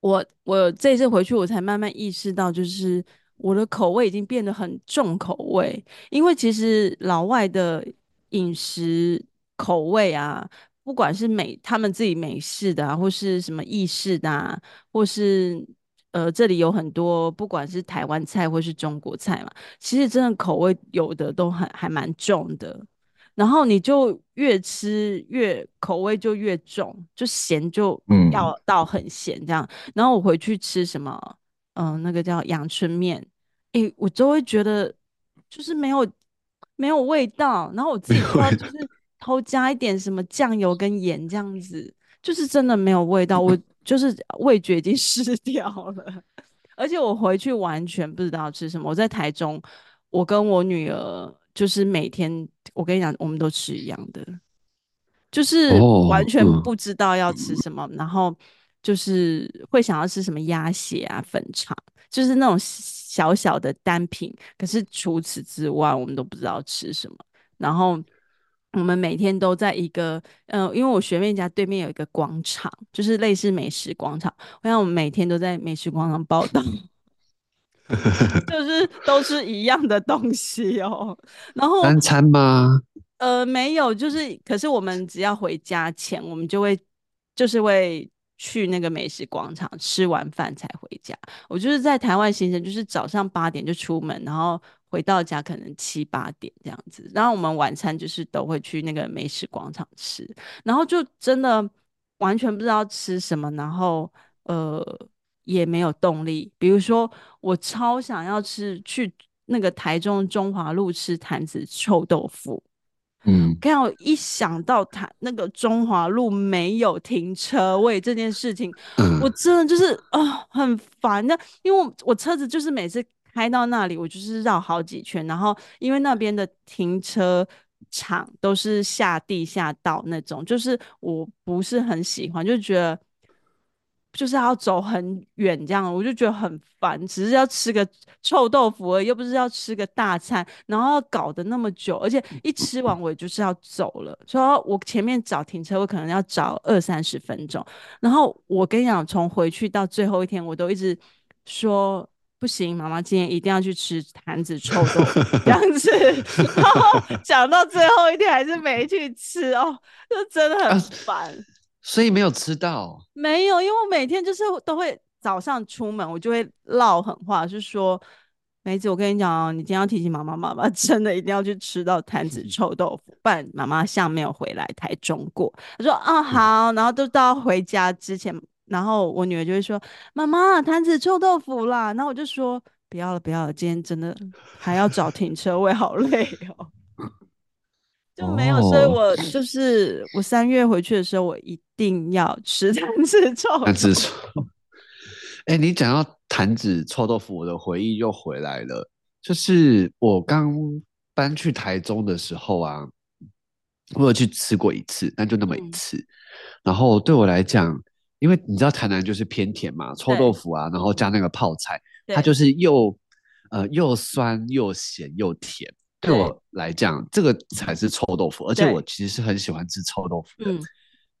我我这一次回去，我才慢慢意识到，就是我的口味已经变得很重口味，因为其实老外的饮食口味啊，不管是美他们自己美式的啊，或是什么意式的啊，或是。呃，这里有很多，不管是台湾菜或是中国菜嘛，其实真的口味有的都很还蛮重的。然后你就越吃越口味就越重，就咸就要到很咸这样。嗯、然后我回去吃什么，嗯、呃，那个叫阳春面，诶，我就会觉得就是没有没有味道。然后我自己说就是偷加一点什么酱油跟盐这样子，就是真的没有味道。我。*laughs* 就是味觉已经失 *laughs* 掉了，而且我回去完全不知道吃什么。我在台中，我跟我女儿就是每天，我跟你讲，我们都吃一样的，就是完全不知道要吃什么，然后就是会想要吃什么鸭血啊、粉肠，就是那种小小的单品。可是除此之外，我们都不知道吃什么，然后。我们每天都在一个，嗯、呃，因为我学妹家对面有一个广场，就是类似美食广场。我想我们每天都在美食广场报道，*laughs* 就是都是一样的东西哦。然后三餐吗？呃，没有，就是可是我们只要回家前，我们就会就是会去那个美食广场吃完饭才回家。我就是在台湾行程，就是早上八点就出门，然后。回到家可能七八点这样子，然后我们晚餐就是都会去那个美食广场吃，然后就真的完全不知道吃什么，然后呃也没有动力。比如说我超想要吃去那个台中中华路吃坛子臭豆腐。嗯，刚我一想到他那个中华路没有停车位这件事情，嗯、我真的就是啊、呃、很烦。的因为我，我车子就是每次开到那里，我就是绕好几圈，然后因为那边的停车场都是下地下道那种，就是我不是很喜欢，就觉得。就是要走很远这样，我就觉得很烦。只是要吃个臭豆腐而已，又不是要吃个大餐，然后要搞得那么久，而且一吃完我就是要走了。所以我前面找停车位可能要找二三十分钟。然后我跟你讲，从回去到最后一天，我都一直说不行，妈妈今天一定要去吃坛子臭豆腐 *laughs* 这样子。然后讲到最后一天还是没去吃哦，就真的很烦。啊所以没有吃到，没有，因为我每天就是都会早上出门，我就会唠狠话，是说梅子，我跟你讲哦，你今天要提醒妈妈，妈妈真的一定要去吃到坛子 *laughs* 臭豆腐，不然妈妈像没有回来台中过。他说啊好，然后都到回家之前，然后我女儿就会说妈妈坛子臭豆腐啦，然后我就说不要了不要了，今天真的还要找停车位，好累哦。就没有，所以我就是我三月回去的时候，我一定要吃坛 *laughs* 子臭。坛子臭，哎、欸，你讲到坛子臭豆腐，我的回忆又回来了。就是我刚搬去台中的时候啊，我有去吃过一次，但就那么一次。嗯、然后对我来讲，因为你知道台南就是偏甜嘛，臭豆腐啊，然后加那个泡菜，它就是又呃又酸又咸又甜。对我来讲，这个才是臭豆腐，而且我其实是很喜欢吃臭豆腐的。嗯、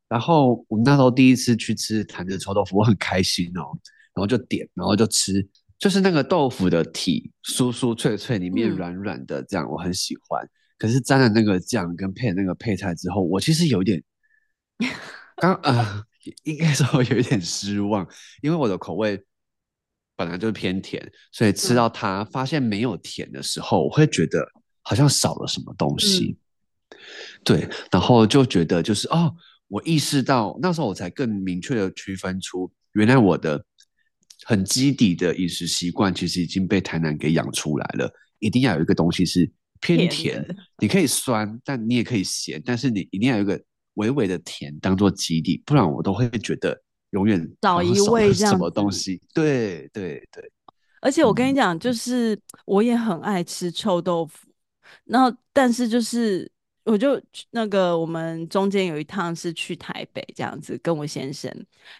然后我们那时候第一次去吃坛子臭豆腐，我很开心哦，然后就点，然后就吃，就是那个豆腐的体酥酥脆脆，里面软软的，这样、嗯、我很喜欢。可是沾了那个酱跟配那个配菜之后，我其实有点 *laughs* 刚呃，应该说有一点失望，因为我的口味本来就是偏甜，所以吃到它发现没有甜的时候，我会觉得。好像少了什么东西，嗯、对，然后就觉得就是哦，我意识到那时候我才更明确的区分出，原来我的很基底的饮食习惯其实已经被台南给养出来了。一定要有一个东西是偏甜，甜你可以酸，但你也可以咸，但是你一定要有一个微微的甜当做基底，不然我都会觉得永远少一味这样什么东西。对对对，而且我跟你讲，嗯、就是我也很爱吃臭豆腐。然后，但是就是，我就那个，我们中间有一趟是去台北这样子，跟我先生，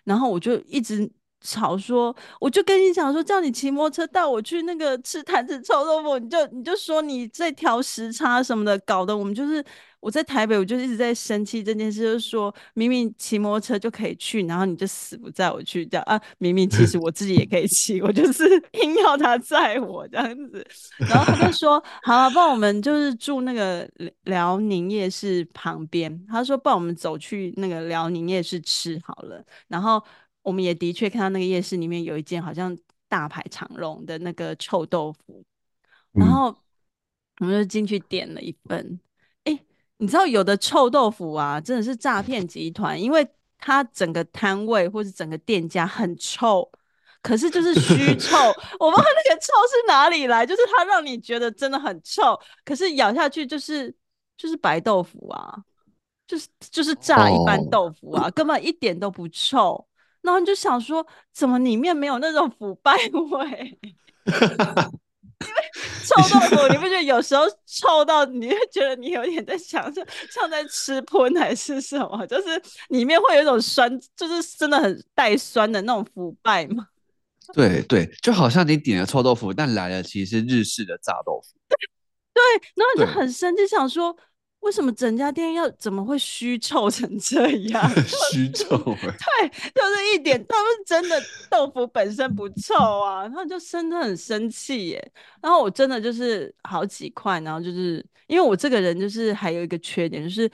然后我就一直吵说，我就跟你讲说，叫你骑摩托车带我去那个吃坛子臭豆腐，你就你就说你在调时差什么的，搞得我们就是。我在台北，我就一直在生气这件事，就是说明明骑摩托车就可以去，然后你就死不载我去，这样啊？明明其实我自己也可以骑，我就是 *laughs* 硬要他载我这样子。然后他就说：“好了，不然我们就是住那个辽宁夜市旁边。”他说：“不然我们走去那个辽宁夜市吃好了。”然后我们也的确看到那个夜市里面有一间好像大排长龙的那个臭豆腐，然后我们就进去点了一份。你知道有的臭豆腐啊，真的是诈骗集团，因为它整个摊位或是整个店家很臭，可是就是虚 *laughs* 臭，我不知道那个臭是哪里来，就是它让你觉得真的很臭，可是咬下去就是就是白豆腐啊，就是就是炸一般豆腐啊，根本一点都不臭，然后你就想说，怎么里面没有那种腐败味？*laughs* *laughs* 因为 *laughs* 臭豆腐，你不觉得有时候臭到你会觉得你有点在想像像在吃喷还是什么？就是里面会有一种酸，就是真的很带酸的那种腐败吗？*laughs* 对对，就好像你点了臭豆腐，但来了其实是日式的炸豆腐。对，然后你就很生气，想说。为什么整家店要怎么会虚臭成这样？*laughs* 虚臭，对，就是一点，他们真的豆腐本身不臭啊，然后就真的很生气耶。然后我真的就是好几块，然后就是因为我这个人就是还有一个缺点，就是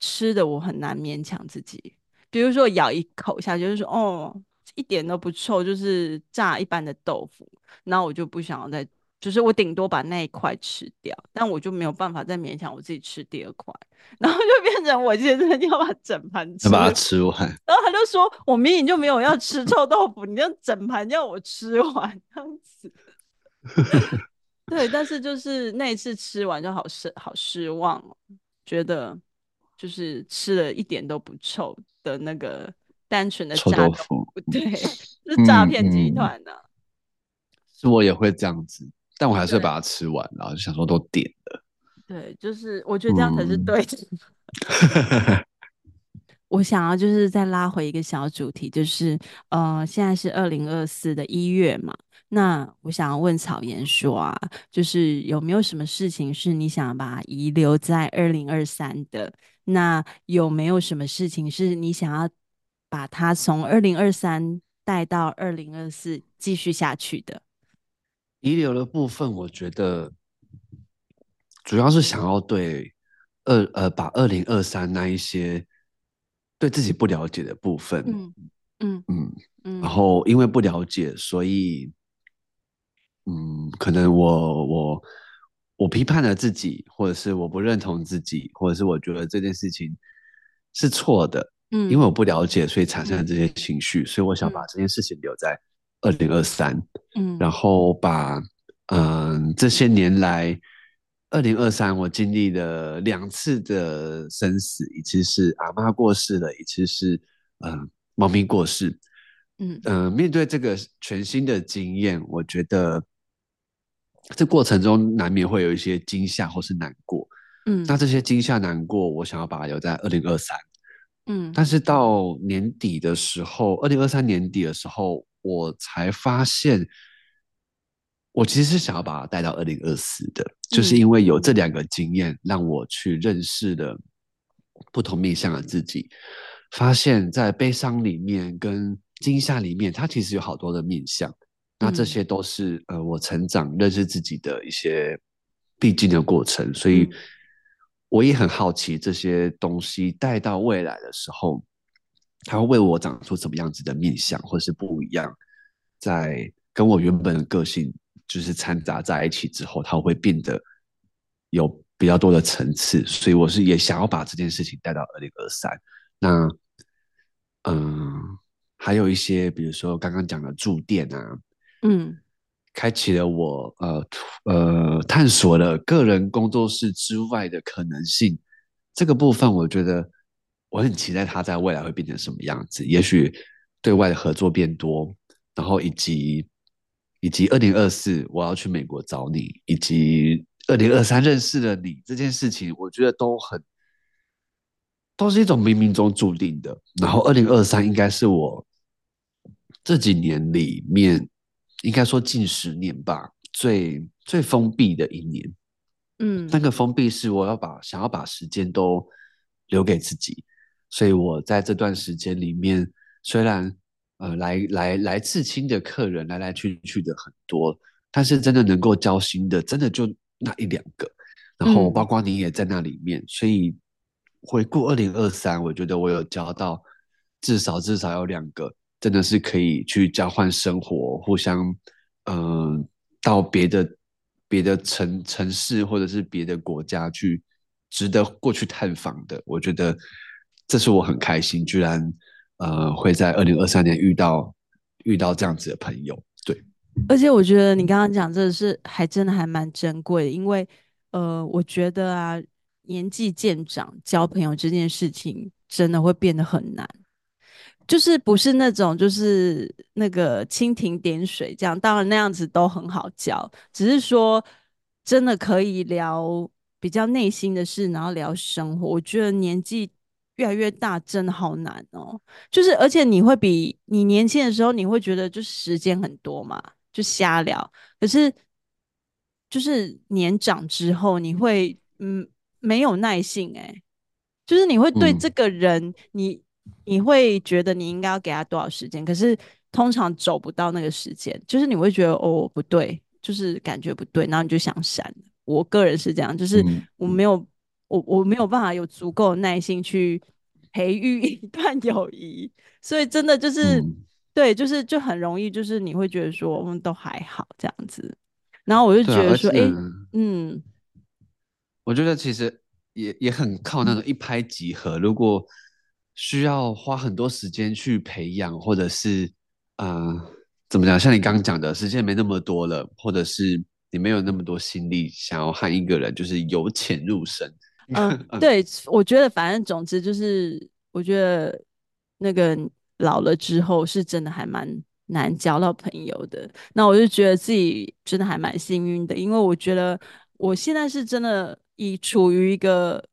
吃的我很难勉强自己。比如说咬一口下去，就是说哦，一点都不臭，就是炸一般的豆腐，然后我就不想要再就是我顶多把那一块吃掉，但我就没有办法再勉强我自己吃第二块，*laughs* 然后就变成我现在要把整盘吃，把它吃完。然后他就说：“我明明就没有要吃臭豆腐，你就整盘要我吃完这样子。*laughs* ”对，但是就是那一次吃完就好失好失望哦，觉得就是吃了一点都不臭的那个单纯的炸豆腐，*laughs* 对，是诈骗集团的。是我也会这样子，但我还是会把它吃完，然后就想说都点了。对，就是我觉得这样才是对的。嗯 *laughs* 我想要就是再拉回一个小主题，就是呃，现在是二零二四的一月嘛，那我想要问草颜说啊，就是有没有什么事情是你想要把它遗留在二零二三的？那有没有什么事情是你想要把它从二零二三带到二零二四继续下去的？遗留的部分，我觉得主要是想要对二呃，把二零二三那一些。对自己不了解的部分，嗯嗯嗯，嗯，然后因为不了解，所以，嗯，可能我我我批判了自己，或者是我不认同自己，或者是我觉得这件事情是错的，嗯，因为我不了解，所以产生了这些情绪，嗯，所以我想把这件事情留在二零二三，嗯，然后把嗯这些年来。二零二三，我经历了两次的生死，一次是阿妈过世了，一次是嗯猫咪过世。嗯呃，面对这个全新的经验，我觉得这过程中难免会有一些惊吓或是难过。嗯，那这些惊吓难过，我想要把它留在二零二三。嗯，但是到年底的时候，二零二三年底的时候，我才发现。我其实是想要把它带到二零二四的，就是因为有这两个经验，让我去认识了不同面向的自己，发现，在悲伤里面跟惊吓里面，它其实有好多的面向。那这些都是呃，我成长认识自己的一些必经的过程，所以我也很好奇这些东西带到未来的时候，它会为我长出什么样子的面相，或是不一样，在跟我原本的个性。就是掺杂在一起之后，它会变得有比较多的层次，所以我是也想要把这件事情带到二零二三。那，嗯，还有一些，比如说刚刚讲的住店啊，嗯，开启了我呃呃探索了个人工作室之外的可能性。这个部分，我觉得我很期待它在未来会变成什么样子。也许对外的合作变多，然后以及。以及二零二四我要去美国找你，以及二零二三认识了你这件事情，我觉得都很都是一种冥冥中注定的。然后二零二三应该是我这几年里面，应该说近十年吧，最最封闭的一年。嗯，那个封闭是我要把想要把时间都留给自己，所以我在这段时间里面虽然。呃，来来来刺青的客人来来去去的很多，但是真的能够交心的，真的就那一两个。然后包括你也在那里面，嗯、所以回顾二零二三，我觉得我有交到至少至少有两个，真的是可以去交换生活，互相嗯、呃、到别的别的城城市或者是别的国家去值得过去探访的。我觉得这是我很开心，居然。呃，会在二零二三年遇到遇到这样子的朋友，对。而且我觉得你刚刚讲这是还真的还蛮珍贵的，因为呃，我觉得啊，年纪渐长，交朋友这件事情真的会变得很难，就是不是那种就是那个蜻蜓点水这样，当然那样子都很好交，只是说真的可以聊比较内心的事，然后聊生活。我觉得年纪。越来越大，真的好难哦。就是，而且你会比你年轻的时候，你会觉得就是时间很多嘛，就瞎聊。可是，就是年长之后，你会嗯没有耐性哎、欸，就是你会对这个人，嗯、你你会觉得你应该要给他多少时间，可是通常走不到那个时间，就是你会觉得哦不对，就是感觉不对，然后你就想删。我个人是这样，就是我没有。我我没有办法有足够的耐心去培育一 *laughs* 段友谊，所以真的就是、嗯、对，就是就很容易，就是你会觉得说我们都还好这样子。然后我就觉得说，哎、啊，嗯，我觉得其实也也很靠那种一拍即合。如果需要花很多时间去培养，或者是呃，怎么讲？像你刚刚讲的，时间没那么多了，或者是你没有那么多心力想要和一个人就是由浅入深。嗯，*laughs* 对，我觉得反正总之就是，我觉得那个老了之后是真的还蛮难交到朋友的。那我就觉得自己真的还蛮幸运的，因为我觉得我现在是真的已处于一个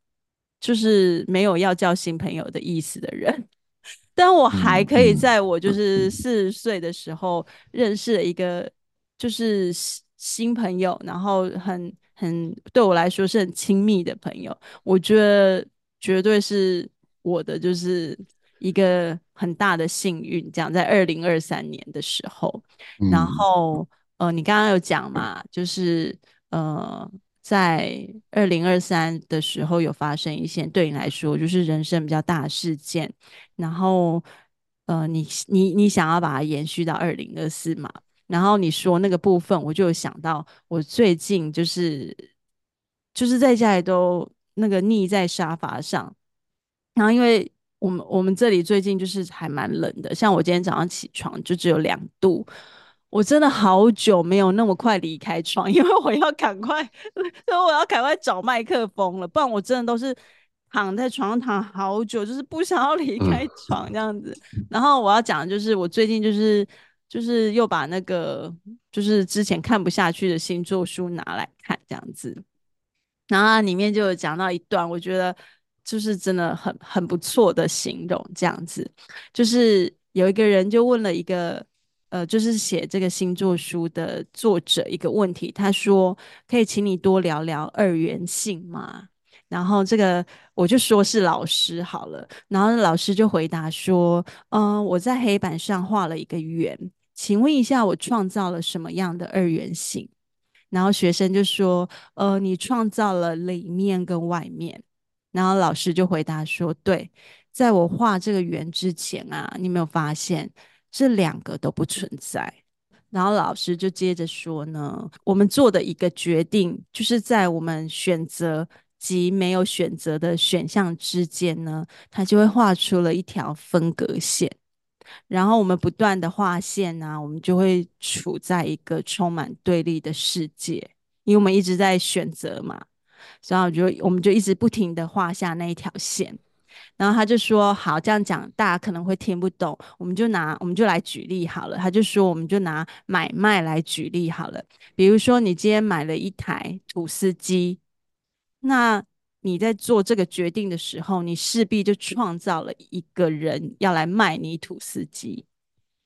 就是没有要交新朋友的意思的人，*laughs* 但我还可以在我就是四十岁的时候认识了一个就是新朋友，然后很。很对我来说是很亲密的朋友，我觉得绝对是我的就是一个很大的幸运。这样在二零二三年的时候，嗯、然后呃，你刚刚有讲嘛，就是呃，在二零二三的时候有发生一些对你来说就是人生比较大的事件，然后呃，你你你想要把它延续到二零二四嘛？然后你说那个部分，我就有想到，我最近就是就是在家里都那个腻在沙发上，然后因为我们我们这里最近就是还蛮冷的，像我今天早上起床就只有两度，我真的好久没有那么快离开床，因为我要赶快，*laughs* 所以我要赶快找麦克风了，不然我真的都是躺在床上躺好久，就是不想要离开床这样子。嗯、然后我要讲的就是我最近就是。就是又把那个就是之前看不下去的星座书拿来看这样子，然后里面就有讲到一段，我觉得就是真的很很不错的形容这样子，就是有一个人就问了一个呃，就是写这个星座书的作者一个问题，他说：“可以请你多聊聊二元性吗？”然后这个我就说是老师好了，然后老师就回答说：“嗯、我在黑板上画了一个圆。”请问一下，我创造了什么样的二元性？然后学生就说：“呃，你创造了里面跟外面。”然后老师就回答说：“对，在我画这个圆之前啊，你没有发现这两个都不存在。”然后老师就接着说呢：“我们做的一个决定，就是在我们选择及没有选择的选项之间呢，它就会画出了一条分隔线。”然后我们不断的画线啊，我们就会处在一个充满对立的世界，因为我们一直在选择嘛，然后就我们就一直不停的画下那一条线。然后他就说：“好，这样讲大家可能会听不懂，我们就拿我们就来举例好了。”他就说：“我们就拿买卖来举例好了，比如说你今天买了一台吐司机，那。”你在做这个决定的时候，你势必就创造了一个人要来卖你土司机，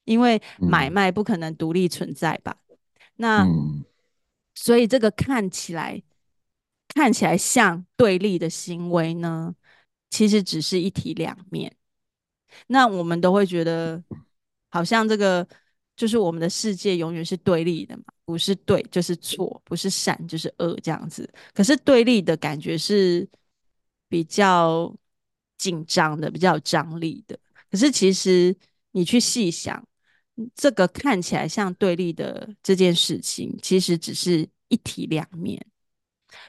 因为买卖不可能独立存在吧？嗯、那、嗯、所以这个看起来看起来像对立的行为呢，其实只是一体两面。那我们都会觉得，好像这个就是我们的世界永远是对立的嘛。不是对就是错，不是善就是恶，这样子。可是对立的感觉是比较紧张的，比较有张力的。可是其实你去细想，这个看起来像对立的这件事情，其实只是一体两面。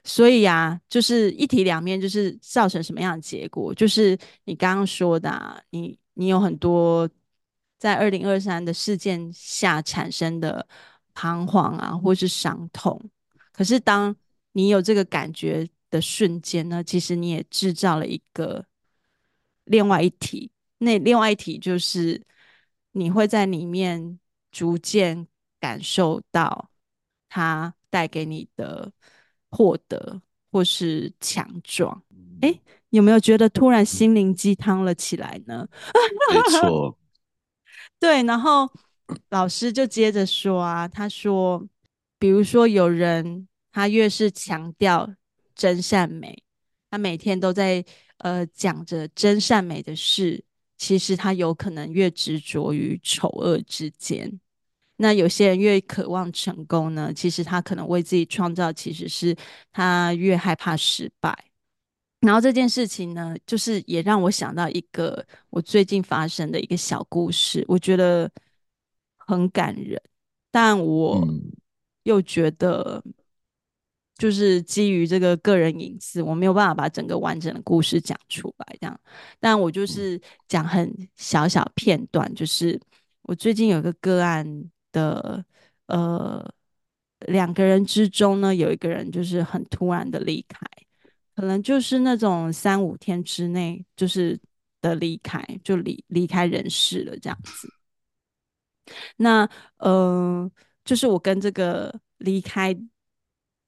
所以啊，就是一体两面，就是造成什么样的结果？就是你刚刚说的啊，你你有很多在二零二三的事件下产生的。彷徨啊，或是伤痛。可是，当你有这个感觉的瞬间呢，其实你也制造了一个另外一体。那另外一体就是你会在里面逐渐感受到它带给你的获得或是强壮。诶，有没有觉得突然心灵鸡汤了起来呢？*laughs* 没错，对，然后。老师就接着说啊，他说，比如说有人他越是强调真善美，他每天都在呃讲着真善美的事，其实他有可能越执着于丑恶之间。那有些人越渴望成功呢，其实他可能为自己创造，其实是他越害怕失败。然后这件事情呢，就是也让我想到一个我最近发生的一个小故事，我觉得。很感人，但我又觉得。就是基于这个个人隐私，我没有办法把整个完整的故事讲出来，这样。但我就是讲很小小片段，就是我最近有一个个案的，呃，两个人之中呢，有一个人就是很突然的离开，可能就是那种三五天之内就是的离开，就离离开人世了这样子。那呃，就是我跟这个离开。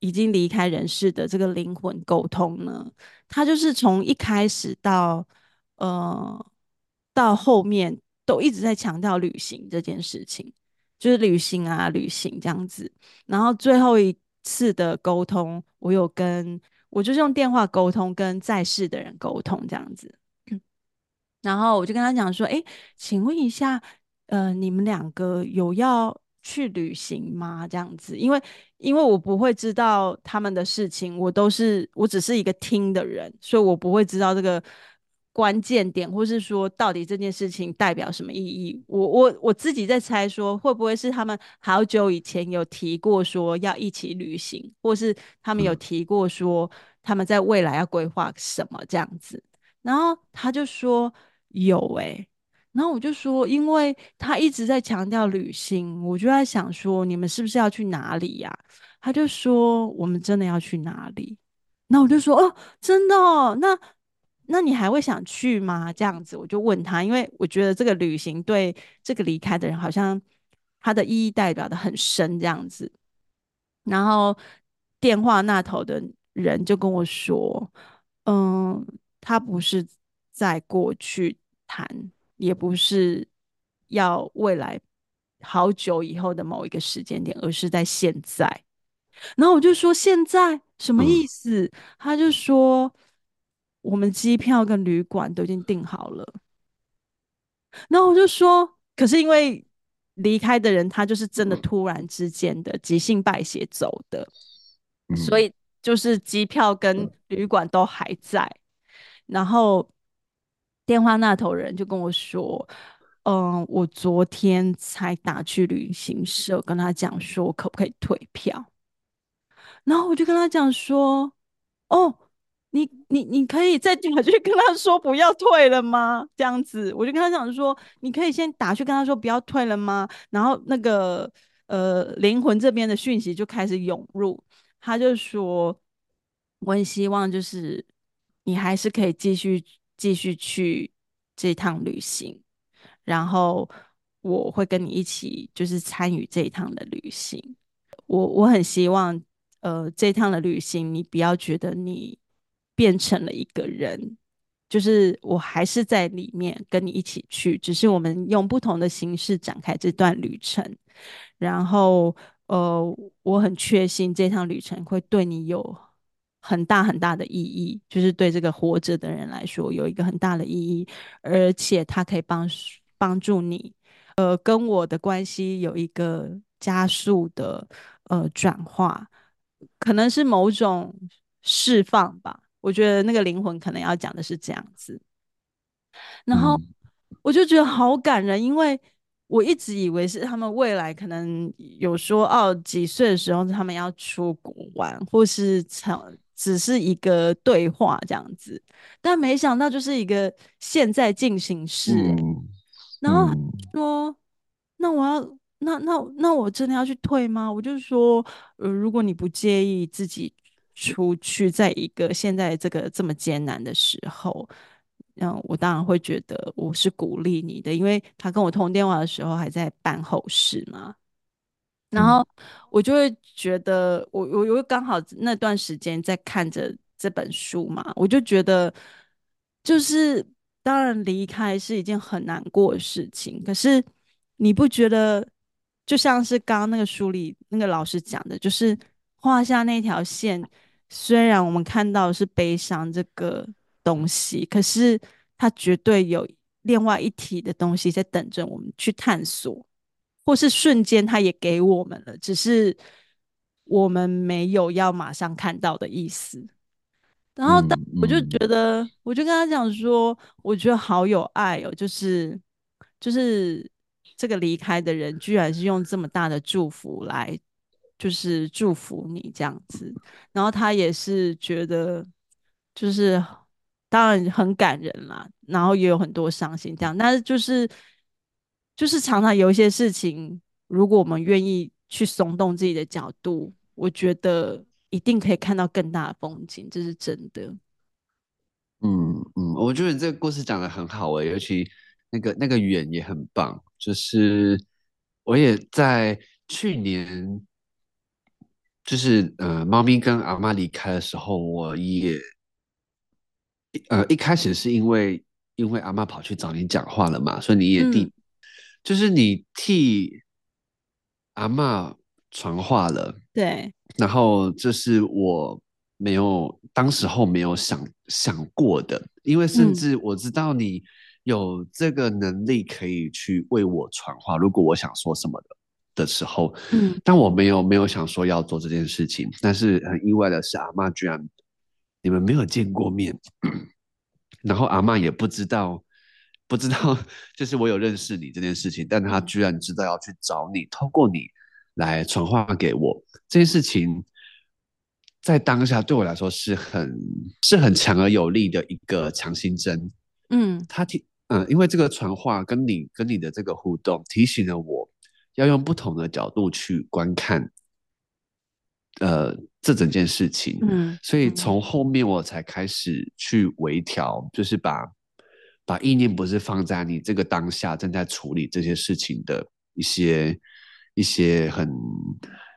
已经离开人世的这个灵魂沟通呢，他就是从一开始到呃到后面都一直在强调旅行这件事情，就是旅行啊旅行这样子。然后最后一次的沟通，我有跟我就是用电话沟通，跟在世的人沟通这样子。然后我就跟他讲说：“哎，请问一下，呃，你们两个有要？”去旅行吗？这样子，因为因为我不会知道他们的事情，我都是我只是一个听的人，所以我不会知道这个关键点，或是说到底这件事情代表什么意义。我我我自己在猜说，会不会是他们好久以前有提过说要一起旅行，或是他们有提过说他们在未来要规划什么这样子。然后他就说有诶、欸。然后我就说，因为他一直在强调旅行，我就在想说，你们是不是要去哪里呀？他就说，我们真的要去哪里？那我就说，哦，真的哦，那那你还会想去吗？这样子，我就问他，因为我觉得这个旅行对这个离开的人，好像他的意义代表的很深，这样子。然后电话那头的人就跟我说，嗯，他不是在过去谈。也不是要未来好久以后的某一个时间点，而是在现在。然后我就说，现在什么意思？嗯、他就说我们机票跟旅馆都已经订好了。然后我就说，可是因为离开的人他就是真的突然之间的急性败血走的，嗯、所以就是机票跟旅馆都还在。然后。电话那头人就跟我说：“嗯，我昨天才打去旅行社跟他讲说，可不可以退票？然后我就跟他讲说：哦，你你你可以再打去跟他说不要退了吗？这样子，我就跟他讲说，你可以先打去跟他说不要退了吗？然后那个呃灵魂这边的讯息就开始涌入，他就说，我很希望就是你还是可以继续。”继续去这趟旅行，然后我会跟你一起，就是参与这一趟的旅行。我我很希望，呃，这趟的旅行你不要觉得你变成了一个人，就是我还是在里面跟你一起去，只是我们用不同的形式展开这段旅程。然后，呃，我很确信这趟旅程会对你有。很大很大的意义，就是对这个活着的人来说有一个很大的意义，而且它可以帮帮助你，呃，跟我的关系有一个加速的呃转化，可能是某种释放吧。我觉得那个灵魂可能要讲的是这样子，然后我就觉得好感人，因为。我一直以为是他们未来可能有说哦，几岁的时候他们要出国玩，或是成只是一个对话这样子，但没想到就是一个现在进行式。嗯、然后说：“嗯、那我要那那那我真的要去退吗？”我就说：“呃，如果你不介意自己出去，在一个现在这个这么艰难的时候。”嗯，我当然会觉得我是鼓励你的，因为他跟我通电话的时候还在办后事嘛。然后我就会觉得我，我我刚好那段时间在看着这本书嘛，我就觉得，就是当然离开是一件很难过的事情，可是你不觉得，就像是刚刚那个书里那个老师讲的，就是画下那条线，虽然我们看到的是悲伤这个。东西，可是它绝对有另外一体的东西在等着我们去探索，或是瞬间它也给我们了，只是我们没有要马上看到的意思。然后，我就觉得，嗯嗯、我就跟他讲说，我觉得好有爱哦，就是就是这个离开的人，居然是用这么大的祝福来，就是祝福你这样子，然后他也是觉得就是当然很感人啦，然后也有很多伤心这样，但是就是就是常常有一些事情，如果我们愿意去松动自己的角度，我觉得一定可以看到更大的风景，这是真的。嗯嗯，我觉得你这个故事讲得很好诶、尤其那个那个远也很棒，就是我也在去年。就是呃，猫咪跟阿嬷离开的时候，我也呃一开始是因为因为阿嬷跑去找你讲话了嘛，所以你也替，嗯、就是你替阿嬷传话了，对。然后这是我没有当时候没有想想过的，因为甚至我知道你有这个能力可以去为我传话，如果我想说什么的。的时候，嗯，但我没有没有想说要做这件事情，但是很意外的是，阿嬷居然你们没有见过面，*coughs* 然后阿嬷也不知道不知道，就是我有认识你这件事情，但他居然知道要去找你，透过你来传话给我，这件事情在当下对我来说是很是很强而有力的一个强心针，嗯，他提嗯，因为这个传话跟你跟你的这个互动提醒了我。要用不同的角度去观看，呃，这整件事情。嗯，所以从后面我才开始去微调，就是把把意念不是放在你这个当下正在处理这些事情的一些一些很，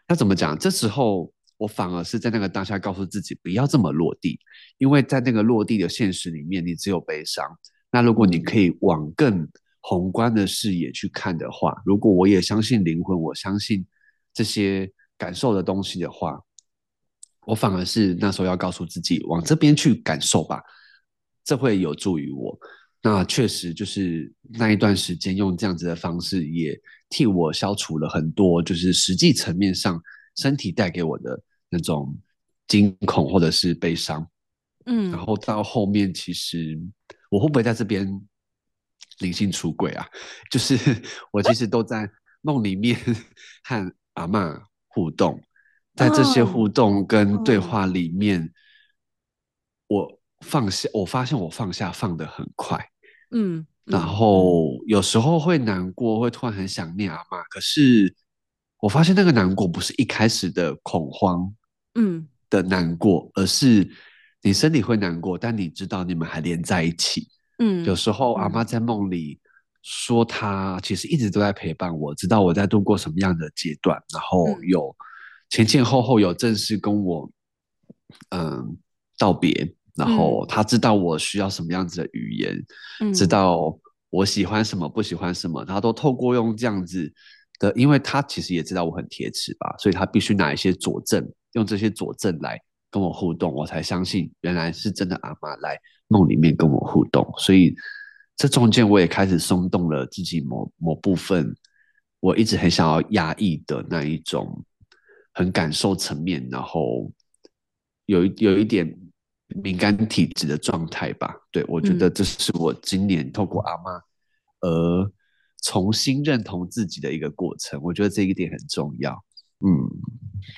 那怎么讲？这时候我反而是在那个当下告诉自己不要这么落地，因为在那个落地的现实里面，你只有悲伤。那如果你可以往更宏观的视野去看的话，如果我也相信灵魂，我相信这些感受的东西的话，我反而是那时候要告诉自己往这边去感受吧，这会有助于我。那确实就是那一段时间用这样子的方式，也替我消除了很多就是实际层面上身体带给我的那种惊恐或者是悲伤。嗯，然后到后面其实我会不会在这边？灵性出轨啊，就是 *laughs* 我其实都在梦里面 *laughs* 和阿嬷互动，在这些互动跟对话里面，我放下，我发现我放下放的很快，嗯，然后有时候会难过，会突然很想念阿嬷，可是我发现那个难过不是一开始的恐慌，嗯的难过，而是你身体会难过，但你知道你们还连在一起。嗯，有时候阿妈在梦里说，她其实一直都在陪伴我，知道我在度过什么样的阶段，然后有前前后后有正式跟我嗯道别，然后她知道我需要什么样子的语言，嗯，知道我喜欢什么不喜欢什么，她都透过用这样子的，因为她其实也知道我很铁齿吧，所以她必须拿一些佐证，用这些佐证来跟我互动，我才相信原来是真的阿妈来。梦里面跟我互动，所以这中间我也开始松动了自己某某部分，我一直很想要压抑的那一种很感受层面，然后有一有一点敏感体质的状态吧。对，我觉得这是我今年透过阿妈而重新认同自己的一个过程。我觉得这一点很重要。嗯，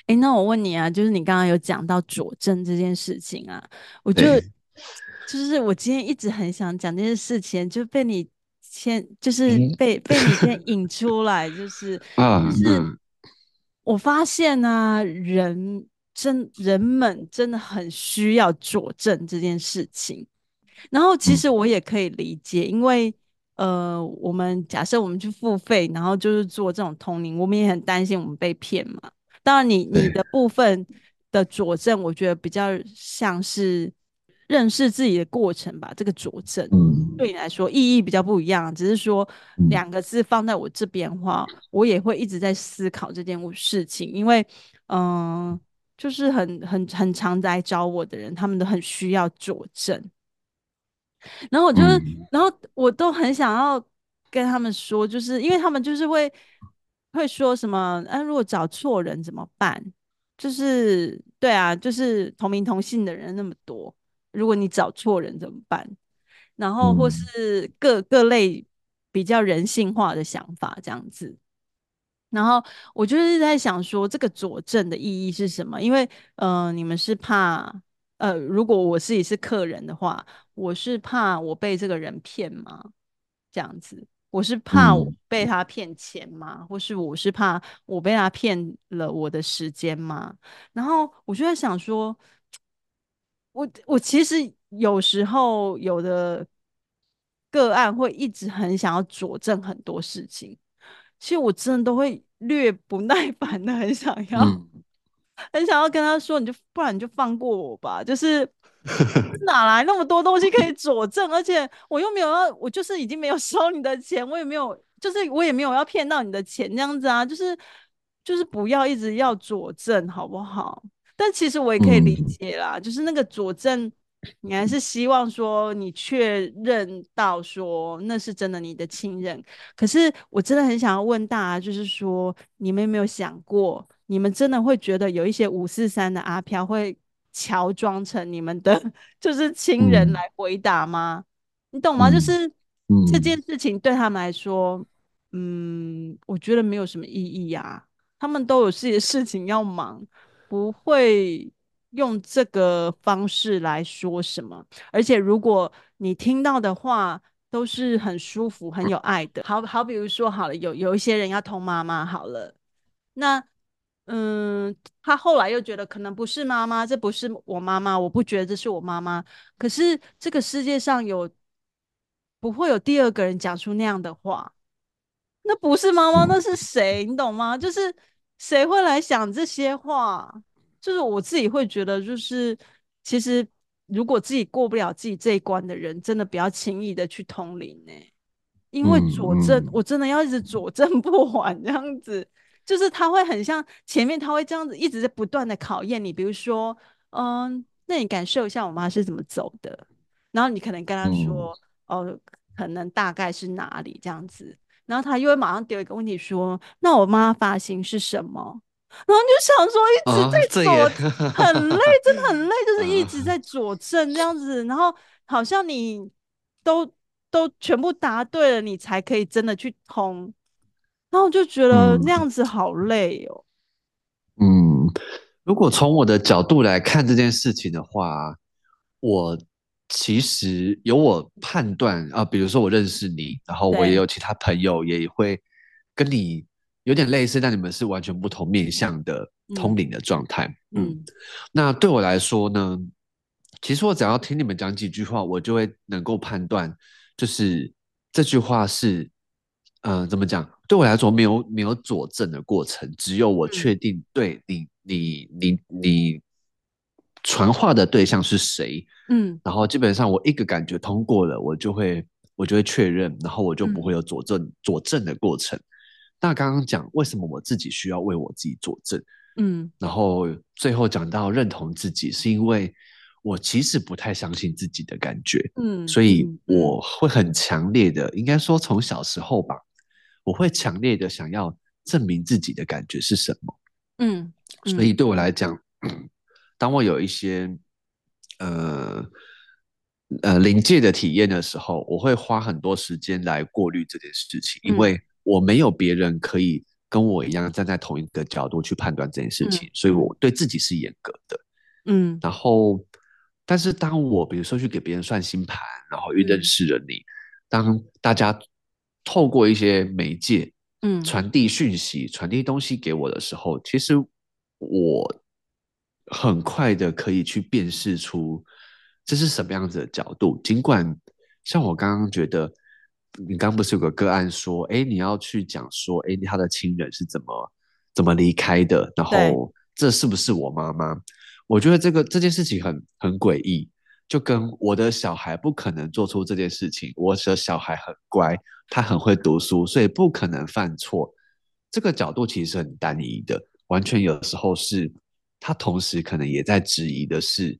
哎，那我问你啊，就是你刚刚有讲到佐证这件事情啊，我觉得。就是我今天一直很想讲这件事情，就被你先，就是被、*laughs* 嗯、被你先引出来，就是 *laughs* 就是我发现呢、啊，人真人们真的很需要佐证这件事情。然后其实我也可以理解，因为呃，我们假设我们去付费，然后就是做这种通灵，我们也很担心我们被骗嘛。当然你，你你的部分的佐证，我觉得比较像是。认识自己的过程吧，这个佐证嗯对你来说意义比较不一样。只是说两个字放在我这边的话，我也会一直在思考这件事情，因为嗯，就是很很很常来找我的人，他们都很需要佐证。然后我就，然后我都很想要跟他们说，就是因为他们就是会会说什么，啊，如果找错人怎么办？就是对啊，就是同名同姓的人那么多。如果你找错人怎么办？然后或是各各类比较人性化的想法这样子。然后我就是在想说，这个佐证的意义是什么？因为，呃，你们是怕，呃，如果我自己是客人的话，我是怕我被这个人骗吗？这样子，我是怕我被他骗钱吗？嗯、或是我是怕我被他骗了我的时间吗？然后我就在想说，我我其实有时候有的个案会一直很想要佐证很多事情。其实我真的都会略不耐烦的，很想要，嗯、*laughs* 很想要跟他说，你就不然你就放过我吧。就是 *laughs* 哪来那么多东西可以佐证？而且我又没有要，我就是已经没有收你的钱，我也没有，就是我也没有要骗到你的钱这样子啊。就是就是不要一直要佐证，好不好？但其实我也可以理解啦，嗯、就是那个佐证。你还是希望说你确认到说那是真的你的亲人，可是我真的很想要问大家，就是说你们有没有想过，你们真的会觉得有一些五四三的阿飘会乔装成你们的 *laughs* 就是亲人来回答吗？嗯、你懂吗？就是这件事情对他们来说，嗯，我觉得没有什么意义啊，他们都有自己的事情要忙，不会。用这个方式来说什么？而且如果你听到的话都是很舒服、很有爱的，好好，比如说好了，有有一些人要通妈妈好了，那嗯，他后来又觉得可能不是妈妈，这不是我妈妈，我不觉得这是我妈妈。可是这个世界上有不会有第二个人讲出那样的话？那不是妈妈，那是谁？你懂吗？就是谁会来想这些话？就是我自己会觉得，就是其实如果自己过不了自己这一关的人，真的不要轻易的去通灵呢，因为佐证、嗯。嗯、我真的要一直佐证不完这样子，就是他会很像前面他会这样子一直在不断的考验你，比如说，嗯，那你感受一下我妈是怎么走的，然后你可能跟他说，嗯、哦，可能大概是哪里这样子，然后他又会马上丢一个问题说，那我妈发型是什么？然后就想说一直在佐，哦、*laughs* 很累，真的很累，就是一直在佐证这样子。然后好像你都都全部答对了，你才可以真的去通。然后我就觉得那样子好累哦。嗯，如果从我的角度来看这件事情的话，我其实有我判断啊，比如说我认识你，然后我也有其他朋友也会跟你。有点类似，但你们是完全不同面向的通灵的状态。嗯，嗯，那对我来说呢，其实我只要听你们讲几句话，我就会能够判断，就是这句话是，嗯、呃，怎么讲？对我来说没有没有佐证的过程，只有我确定对你你你你传话的对象是谁，嗯，然后基本上我一个感觉通过了，我就会我就会确认，然后我就不会有佐证、嗯、佐证的过程。那刚刚讲为什么我自己需要为我自己佐证，嗯，然后最后讲到认同自己，是因为我其实不太相信自己的感觉，嗯，所以我会很强烈的，应该说从小时候吧，我会强烈的想要证明自己的感觉是什么，嗯，所以对我来讲，当我有一些呃呃临界的体验的时候，我会花很多时间来过滤这件事情，因为。我没有别人可以跟我一样站在同一个角度去判断这件事情，嗯、所以我对自己是严格的。嗯，然后，但是当我比如说去给别人算星盘，然后遇认识了你，嗯、当大家透过一些媒介，嗯，传递讯息、传递东西给我的时候，其实我很快的可以去辨识出这是什么样子的角度。尽管像我刚刚觉得。你刚不是有个个案说，哎，你要去讲说，哎，他的亲人是怎么怎么离开的？然后这是不是我妈妈？我觉得这个这件事情很很诡异，就跟我的小孩不可能做出这件事情。我的小孩很乖，他很会读书，所以不可能犯错。这个角度其实是很单一的，完全有时候是他同时可能也在质疑的是，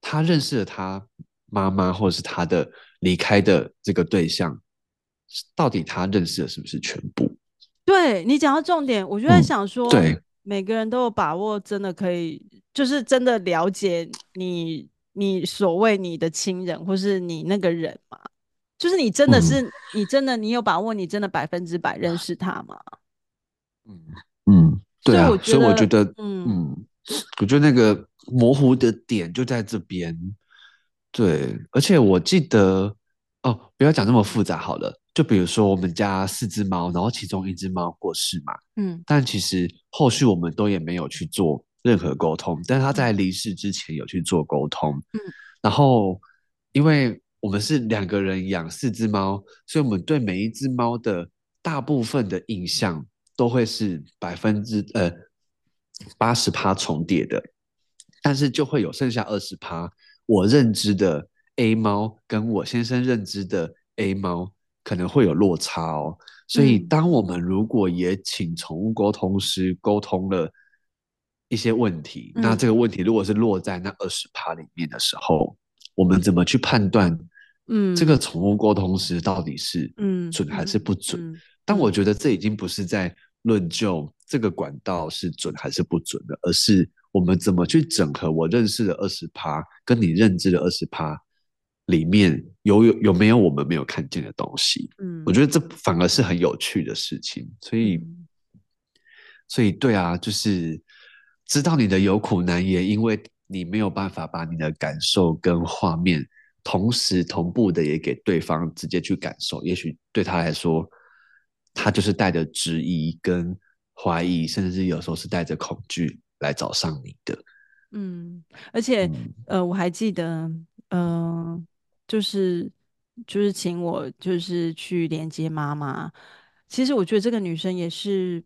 他认识了他妈妈，或者是他的离开的这个对象。到底他认识的是不是全部？对，你讲到重点，我就在想说，嗯、对，每个人都有把握，真的可以，就是真的了解你，你所谓你的亲人，或是你那个人嘛？就是你真的是，嗯、你真的，你有把握，你真的百分之百认识他吗？嗯嗯，对啊，所以我觉得，嗯嗯，我觉得那个模糊的点就在这边。对，而且我记得哦，不要讲那么复杂好了。就比如说我们家四只猫，然后其中一只猫过世嘛，嗯，但其实后续我们都也没有去做任何沟通，但是他在离世之前有去做沟通，嗯，然后因为我们是两个人养四只猫，所以我们对每一只猫的大部分的印象都会是百分之呃八十趴重叠的，但是就会有剩下二十趴。我认知的 A 猫跟我先生认知的 A 猫可能会有落差哦，所以当我们如果也请宠物沟通师沟通了一些问题，嗯、那这个问题如果是落在那二十趴里面的时候，我们怎么去判断？嗯，这个宠物沟通师到底是嗯准还是不准？嗯嗯嗯、但我觉得这已经不是在论就这个管道是准还是不准的，而是。我们怎么去整合我认识的二十趴，跟你认知的二十趴里面有有有没有我们没有看见的东西？嗯，我觉得这反而是很有趣的事情。所以，所以对啊，就是知道你的有苦难言，因为你没有办法把你的感受跟画面同时同步的也给对方直接去感受。也许对他来说，他就是带着质疑跟怀疑，甚至是有时候是带着恐惧。来找上你的，嗯，而且，嗯、呃，我还记得，嗯、呃，就是就是请我就是去连接妈妈。其实我觉得这个女生也是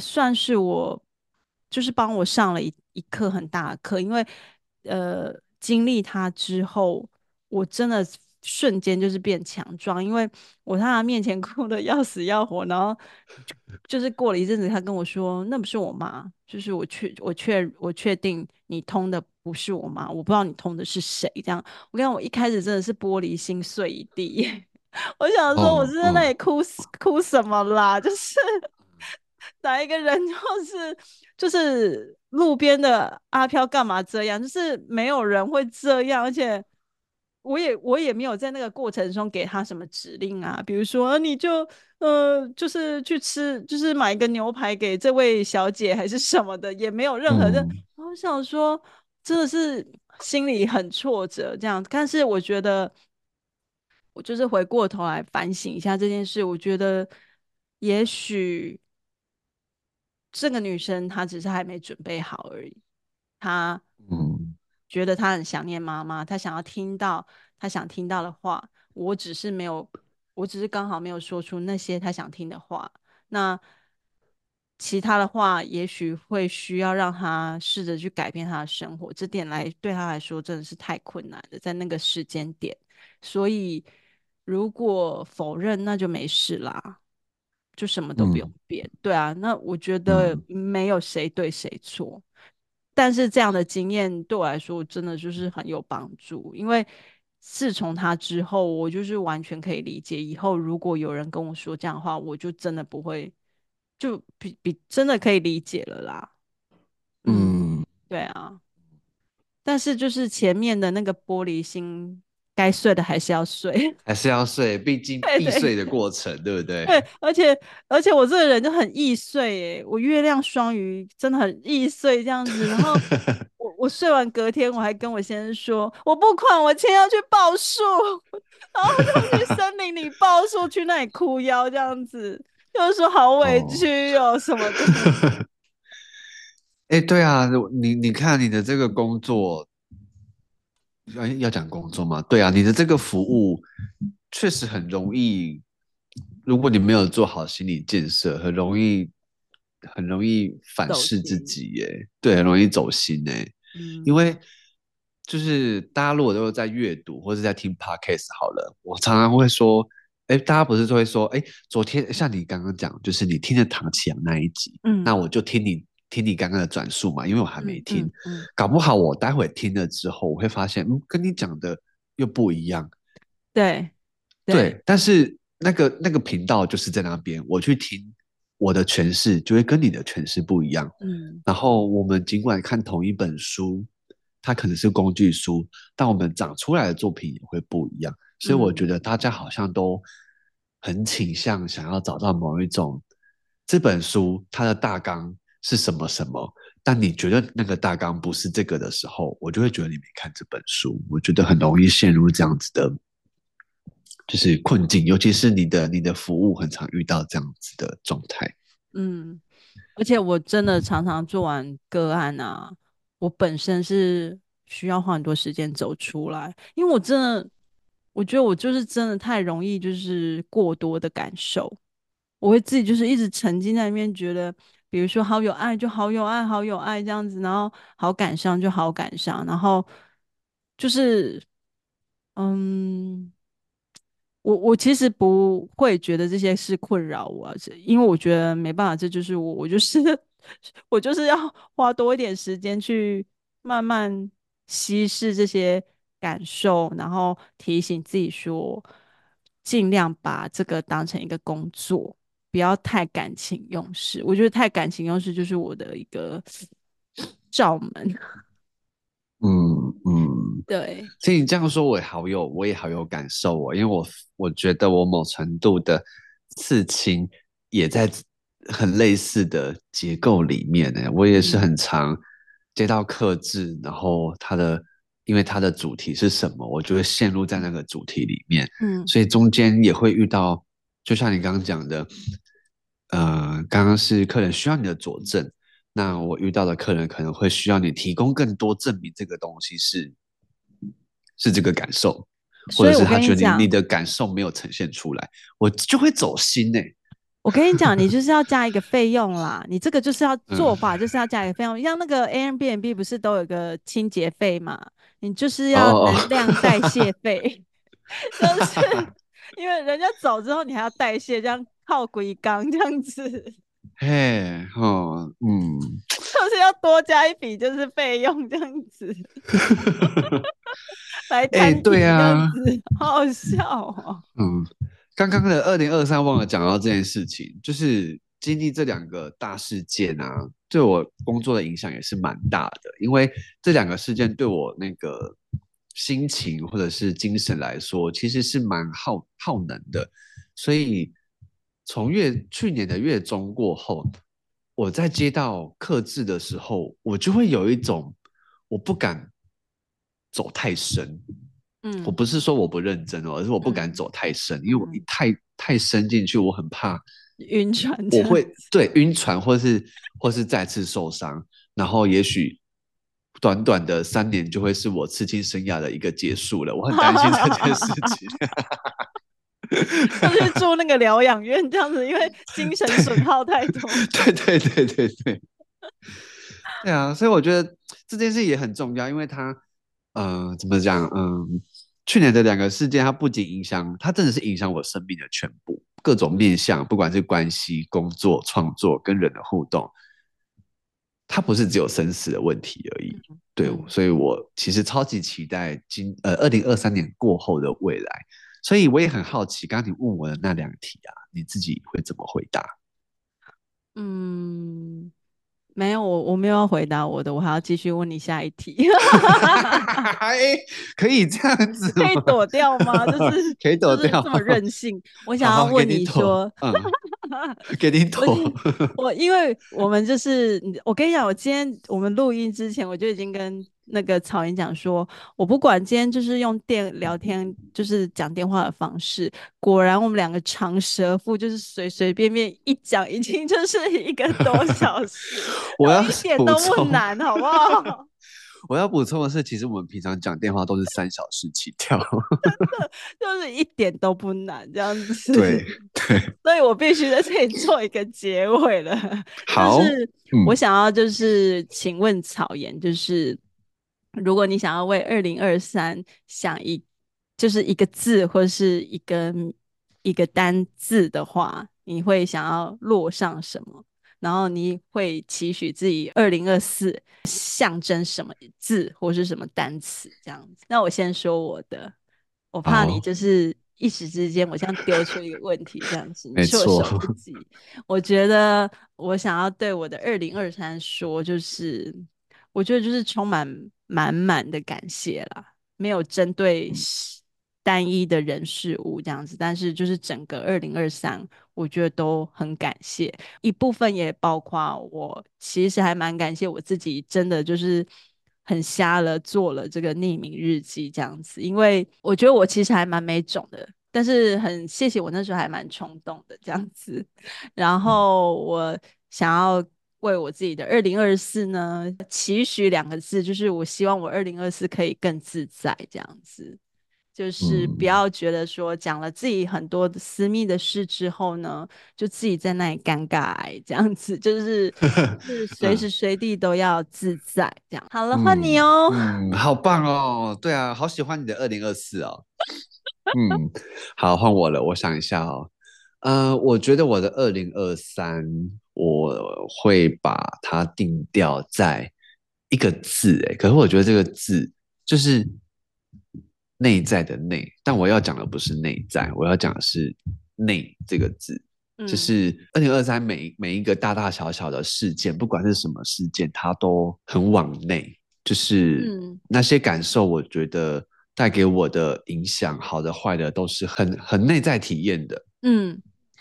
算是我，就是帮我上了一一课很大的课，因为呃，经历她之后，我真的瞬间就是变强壮，因为我在他面前 *laughs* 哭的要死要活，然后就是过了一阵子，他跟我说：“那不是我妈。”就是我确我确我确定你通的不是我妈，我不知道你通的是谁。这样，我跟我一开始真的是玻璃心碎一地。*laughs* 我想说，我是在那里哭、哭什么啦？*laughs* 就是哪一个人就是就是路边的阿飘干嘛这样？就是没有人会这样，而且。我也我也没有在那个过程中给他什么指令啊，比如说你就呃就是去吃，就是买一个牛排给这位小姐还是什么的，也没有任何的。嗯、我想说，真的是心里很挫折这样。但是我觉得，我就是回过头来反省一下这件事，我觉得也许这个女生她只是还没准备好而已，她嗯。觉得他很想念妈妈，他想要听到他想听到的话。我只是没有，我只是刚好没有说出那些他想听的话。那其他的话，也许会需要让他试着去改变他的生活。这点来对他来说真的是太困难了，在那个时间点。所以如果否认，那就没事啦，就什么都不用变。嗯、对啊，那我觉得没有谁对谁错。但是这样的经验对我来说真的就是很有帮助，因为自从他之后，我就是完全可以理解，以后如果有人跟我说这样的话，我就真的不会，就比比真的可以理解了啦。嗯，对啊。但是就是前面的那个玻璃心。该睡的还是要睡，*laughs* 还是要睡，毕竟易碎的过程，对，不对？对，而且而且我这个人就很易碎，诶，我月亮双鱼真的很易碎这样子。然后 *laughs* 我我睡完隔天，我还跟我先生说，我不管，我今天要去报数，*laughs* 然后就去森林里报数，去那里哭腰这样子，就是说好委屈哦，哦什么的。哎，对啊，你你看你的这个工作。要要讲工作吗？对啊，你的这个服务确实很容易，如果你没有做好心理建设，很容易很容易反噬自己耶。心对，很容易走心耶。嗯，因为就是大家如果都是在阅读或者在听 podcast 好了，我常常会说，哎，大家不是都会说，哎，昨天像你刚刚讲，就是你听了唐启阳那一集，嗯，那我就听你。听你刚刚的转述嘛，因为我还没听，嗯嗯嗯、搞不好我待会听了之后，我会发现，嗯，跟你讲的又不一样。对，对，对，但是那个那个频道就是在那边，我去听我的诠释，就会跟你的诠释不一样。嗯，然后我们尽管看同一本书，它可能是工具书，但我们长出来的作品也会不一样。所以我觉得大家好像都很倾向想要找到某一种。这本书它的大纲是什么什么，但你觉得那个大纲不是这个的时候，我就会觉得你没看这本书。我觉得很容易陷入这样子的，就是困境，尤其是你的你的服务很常遇到这样子的状态。嗯，而且我真的常常做完个案啊，我本身是需要花很多时间走出来，因为我真的，我觉得我就是真的太容易就是过多的感受，我会自己就是一直沉浸在里面，觉得比如说好有爱就好有爱，好有爱这样子，然后好感伤就好感伤，然后就是嗯。我我其实不会觉得这些是困扰我，因为我觉得没办法，这就是我，我就是我就是要花多一点时间去慢慢稀释这些感受，然后提醒自己说，尽量把这个当成一个工作，不要太感情用事。我觉得太感情用事就是我的一个罩门。嗯嗯，对，所以你这样说，我也好有，我也好有感受哦，因为我我觉得我某程度的刺青也在很类似的结构里面呢。我也是很常接到克制，然后它的因为它的主题是什么，我就会陷入在那个主题里面。嗯，所以中间也会遇到，就像你刚刚讲的，呃，刚刚是客人需要你的佐证。那我遇到的客人可能会需要你提供更多证明，这个东西是是这个感受，或者是他觉得你你的感受没有呈现出来，我就会走心呢、欸。我跟你讲，你就是要加一个 *laughs* 费用啦，你这个就是要做法，就是要加一个费用，像那个 Airbnb 不是都有个清洁费嘛？你就是要能量代谢费，*laughs* 都是因为人家走之后，你还要代谢，这样靠鬼缸这样子。*laughs* 嘿，哦，嗯，*laughs* 就是要多加一笔，就是费用这样子，*laughs* 来谈、欸、对啊，好好笑哦。嗯，刚刚的二零二三忘了讲到这件事情，就是经历这两个大事件啊，对我工作的影响也是蛮大的，因为这两个事件对我那个心情或者是精神来说，其实是蛮耗耗能的，所以。从月去年的月中过后，我在接到客制的时候，我就会有一种我不敢走太深。嗯，我不是说我不认真哦，而是我不敢走太深，嗯、因为我一太太深进去，我很怕晕船。我会对晕船，或是或是再次受伤，然后也许短短的三年就会是我刺青生涯的一个结束了。我很担心这件事情。*laughs* 就去住那个疗养院这样子，因为精神损耗太多。*laughs* 对对对对对，对啊，所以我觉得这件事也很重要，因为它，嗯、呃，怎么讲？嗯，去年的两个事件，它不仅影响，它真的是影响我生命的全部，各种面向，不管是关系、工作、创作跟人的互动，它不是只有生死的问题而已。对，所以我其实超级期待今呃二零二三年过后的未来。所以我也很好奇，刚刚你问我的那两题啊，你自己会怎么回答？嗯，没有，我我没有要回答我的，我还要继续问你下一题。*laughs* *laughs* 可以这样子，可以躲掉吗？就是 *laughs* 可以躲掉，这么任性。我想要问你说，好好给你躲。嗯、给你躲。我因为我们就是，我跟你讲，我今天我们录音之前，我就已经跟。那个草颜讲说，我不管今天就是用电聊天，就是讲电话的方式，果然我们两个长舌妇，就是随随便便一讲，已经就是一个多 *laughs* 小时，我要一点都不难，好不好？*laughs* 我要补充的是，其实我们平常讲电话都是三小时起跳，*laughs* 就是一点都不难，这样子。对对，所以我必须在这里做一个结尾了。好，就是我想要就是请问草颜，就是。如果你想要为二零二三想一，就是一个字或是一个一个单字的话，你会想要落上什么？然后你会期许自己二零二四象征什么字或是什么单词？这样子。那我先说我的，我怕你就是一时之间我这样丢出一个问题，这样子你措手不及。我觉得我想要对我的二零二三说，就是我觉得就是充满。满满的感谢啦，没有针对单一的人事物这样子，但是就是整个二零二三，我觉得都很感谢，一部分也包括我，其实还蛮感谢我自己，真的就是很瞎了做了这个匿名日记这样子，因为我觉得我其实还蛮没种的，但是很谢谢我那时候还蛮冲动的这样子，*laughs* 然后我想要为我自己的二零二四呢期许两个字，就是我希望我二零二四可以更自在这样子。就是不要觉得说讲了自己很多私密的事之后呢，就自己在那里尴尬这样子，就是 *laughs* 是随时随地都要自在这样。好了，换你哦。嗯，好棒哦。对啊，好喜欢你的二零二四哦。嗯，好，换我了。我想一下哦。呃，我觉得我的二零二三，我会把它定调在一个字。哎，可是我觉得这个字就是。内在的内，但我要讲的不是内在，我要讲的是“内”这个字，嗯、就是二零二三每每一个大大小小的事件，不管是什么事件，它都很往内，就是那些感受，我觉得带给我的影响，好的坏的，都是很很内在体验的，嗯，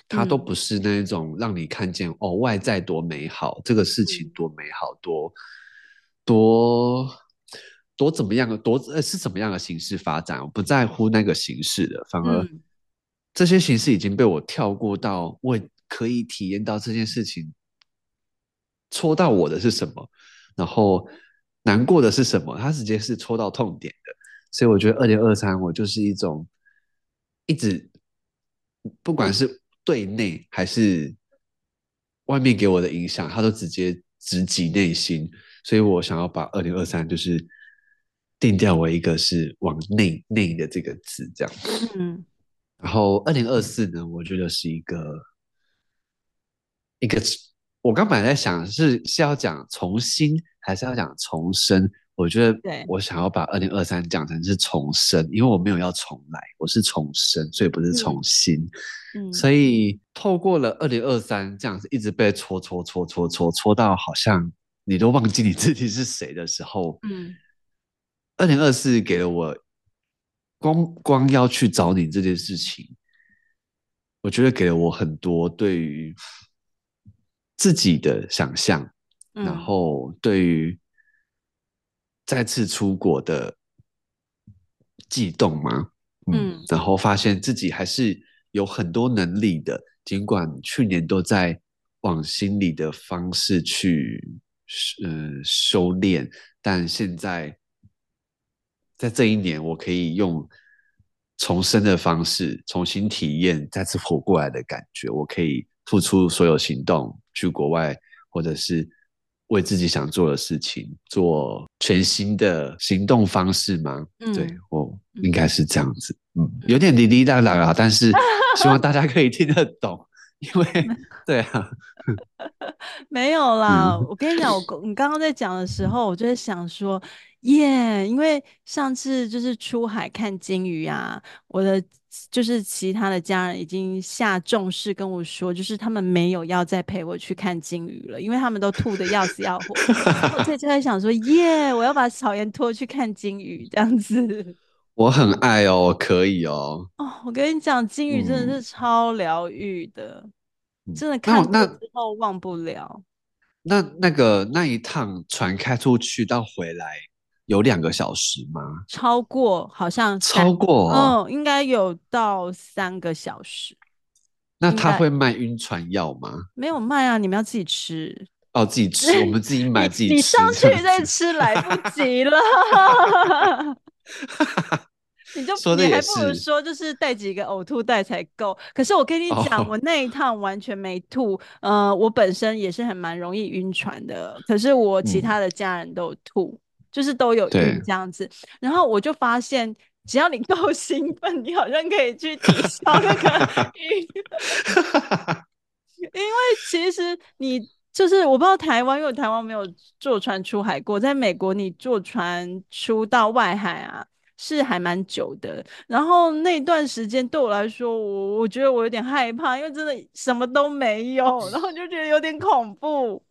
它都不是那一种让你看见哦外在多美好，这个事情多美好，多多。多怎么样的多呃是怎么样的形式发展，我不在乎那个形式的，反而这些形式已经被我跳过到，我可以体验到这件事情戳到我的是什么，然后难过的是什么，它直接是戳到痛点的，所以我觉得二零二三我就是一种一直不管是对内还是外面给我的影响，它都直接直击内心，所以我想要把二零二三就是。定调为一个是往内内的这个字，这样。嗯。然后二零二四呢，我觉得是一个一个，我刚本来在想是是要讲重新，还是要讲重生？我觉得，对，我想要把二零二三讲成是重生，因为我没有要重来，我是重生，所以不是重新。嗯。所以透过了二零二三这样子，一直被戳戳戳戳戳戳到，好像你都忘记你自己是谁的时候，嗯。二零二四给了我光光要去找你这件事情，我觉得给了我很多对于自己的想象，嗯、然后对于再次出国的悸动吗，嗯，然后发现自己还是有很多能力的，尽管去年都在往心里的方式去呃修炼，但现在。在这一年，我可以用重生的方式重新体验再次活过来的感觉。我可以付出所有行动去国外，或者是为自己想做的事情做全新的行动方式吗？嗯、对，我应该是这样子。嗯，有点滴滴答答啊，但是 *laughs* 希望大家可以听得懂，因为对啊，*laughs* 没有啦。嗯、我跟你讲，我你刚刚在讲的时候，我就在想说。耶因为上次就是出海看鲸鱼啊，我的就是其他的家人已经下重视跟我说，就是他们没有要再陪我去看金鱼了，因为他们都吐得要死要活。我在就在想说，耶，我要把草颜拖去看金鱼这样子。*laughs* 我很爱哦，可以哦。哦，我跟你讲，金鱼真的是超疗愈的，嗯、真的看过之后忘不了。那那个那一趟船开出去到回来。有两个小时吗？超过，好像超过，嗯，应该有到三个小时。那他会卖晕船药吗？没有卖啊，你们要自己吃。哦，自己吃，我们自己买自己吃。你上去再吃来不及了。*laughs* 你就说你还不如说就是带几个呕吐袋才够。可是我跟你讲，哦、我那一趟完全没吐。呃，我本身也是很蛮容易晕船的，可是我其他的家人都有吐。嗯就是都有晕这样子，然后我就发现，只要你 *laughs* 够兴奋，你好像可以去抵消那个 *laughs* 晕。因为其实你就是我不知道台湾，因为台湾没有坐船出海过，在美国你坐船出到外海啊，是还蛮久的。然后那段时间对我来说，我我觉得我有点害怕，因为真的什么都没有，然后就觉得有点恐怖。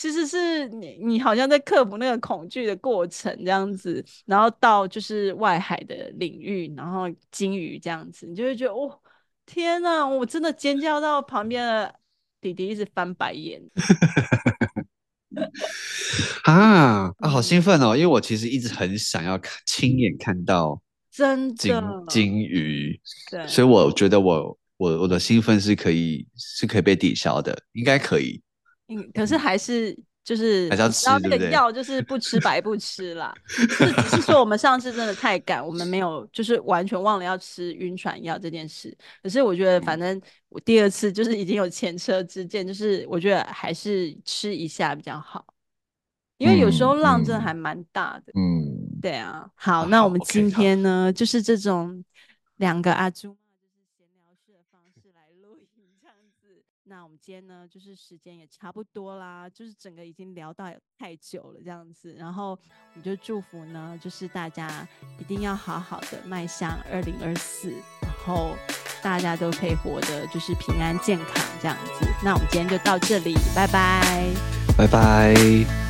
其实是你你好像在克服那个恐惧的过程这样子，然后到就是外海的领域，然后鲸鱼这样子，你就会觉得哦，天哪，我真的尖叫到旁边的弟弟一直翻白眼。*laughs* 啊啊，好兴奋哦！因为我其实一直很想要看亲眼看到真的鲸鱼，对，所以我觉得我我我的兴奋是可以是可以被抵消的，应该可以。嗯，可是还是就是还是要吃，然后那个药就是不吃白不吃啦。是只是说我们上次真的太赶，我们没有就是完全忘了要吃晕船药这件事。可是我觉得反正我第二次就是已经有前车之鉴，就是我觉得还是吃一下比较好，因为有时候浪真的还蛮大的。嗯，对啊。好，那我们今天呢，就是这种两个阿朱。呢，就是时间也差不多啦，就是整个已经聊到太久了这样子，然后我们就祝福呢，就是大家一定要好好的迈向二零二四，然后大家都可以活得就是平安健康这样子。那我们今天就到这里，拜拜，拜拜。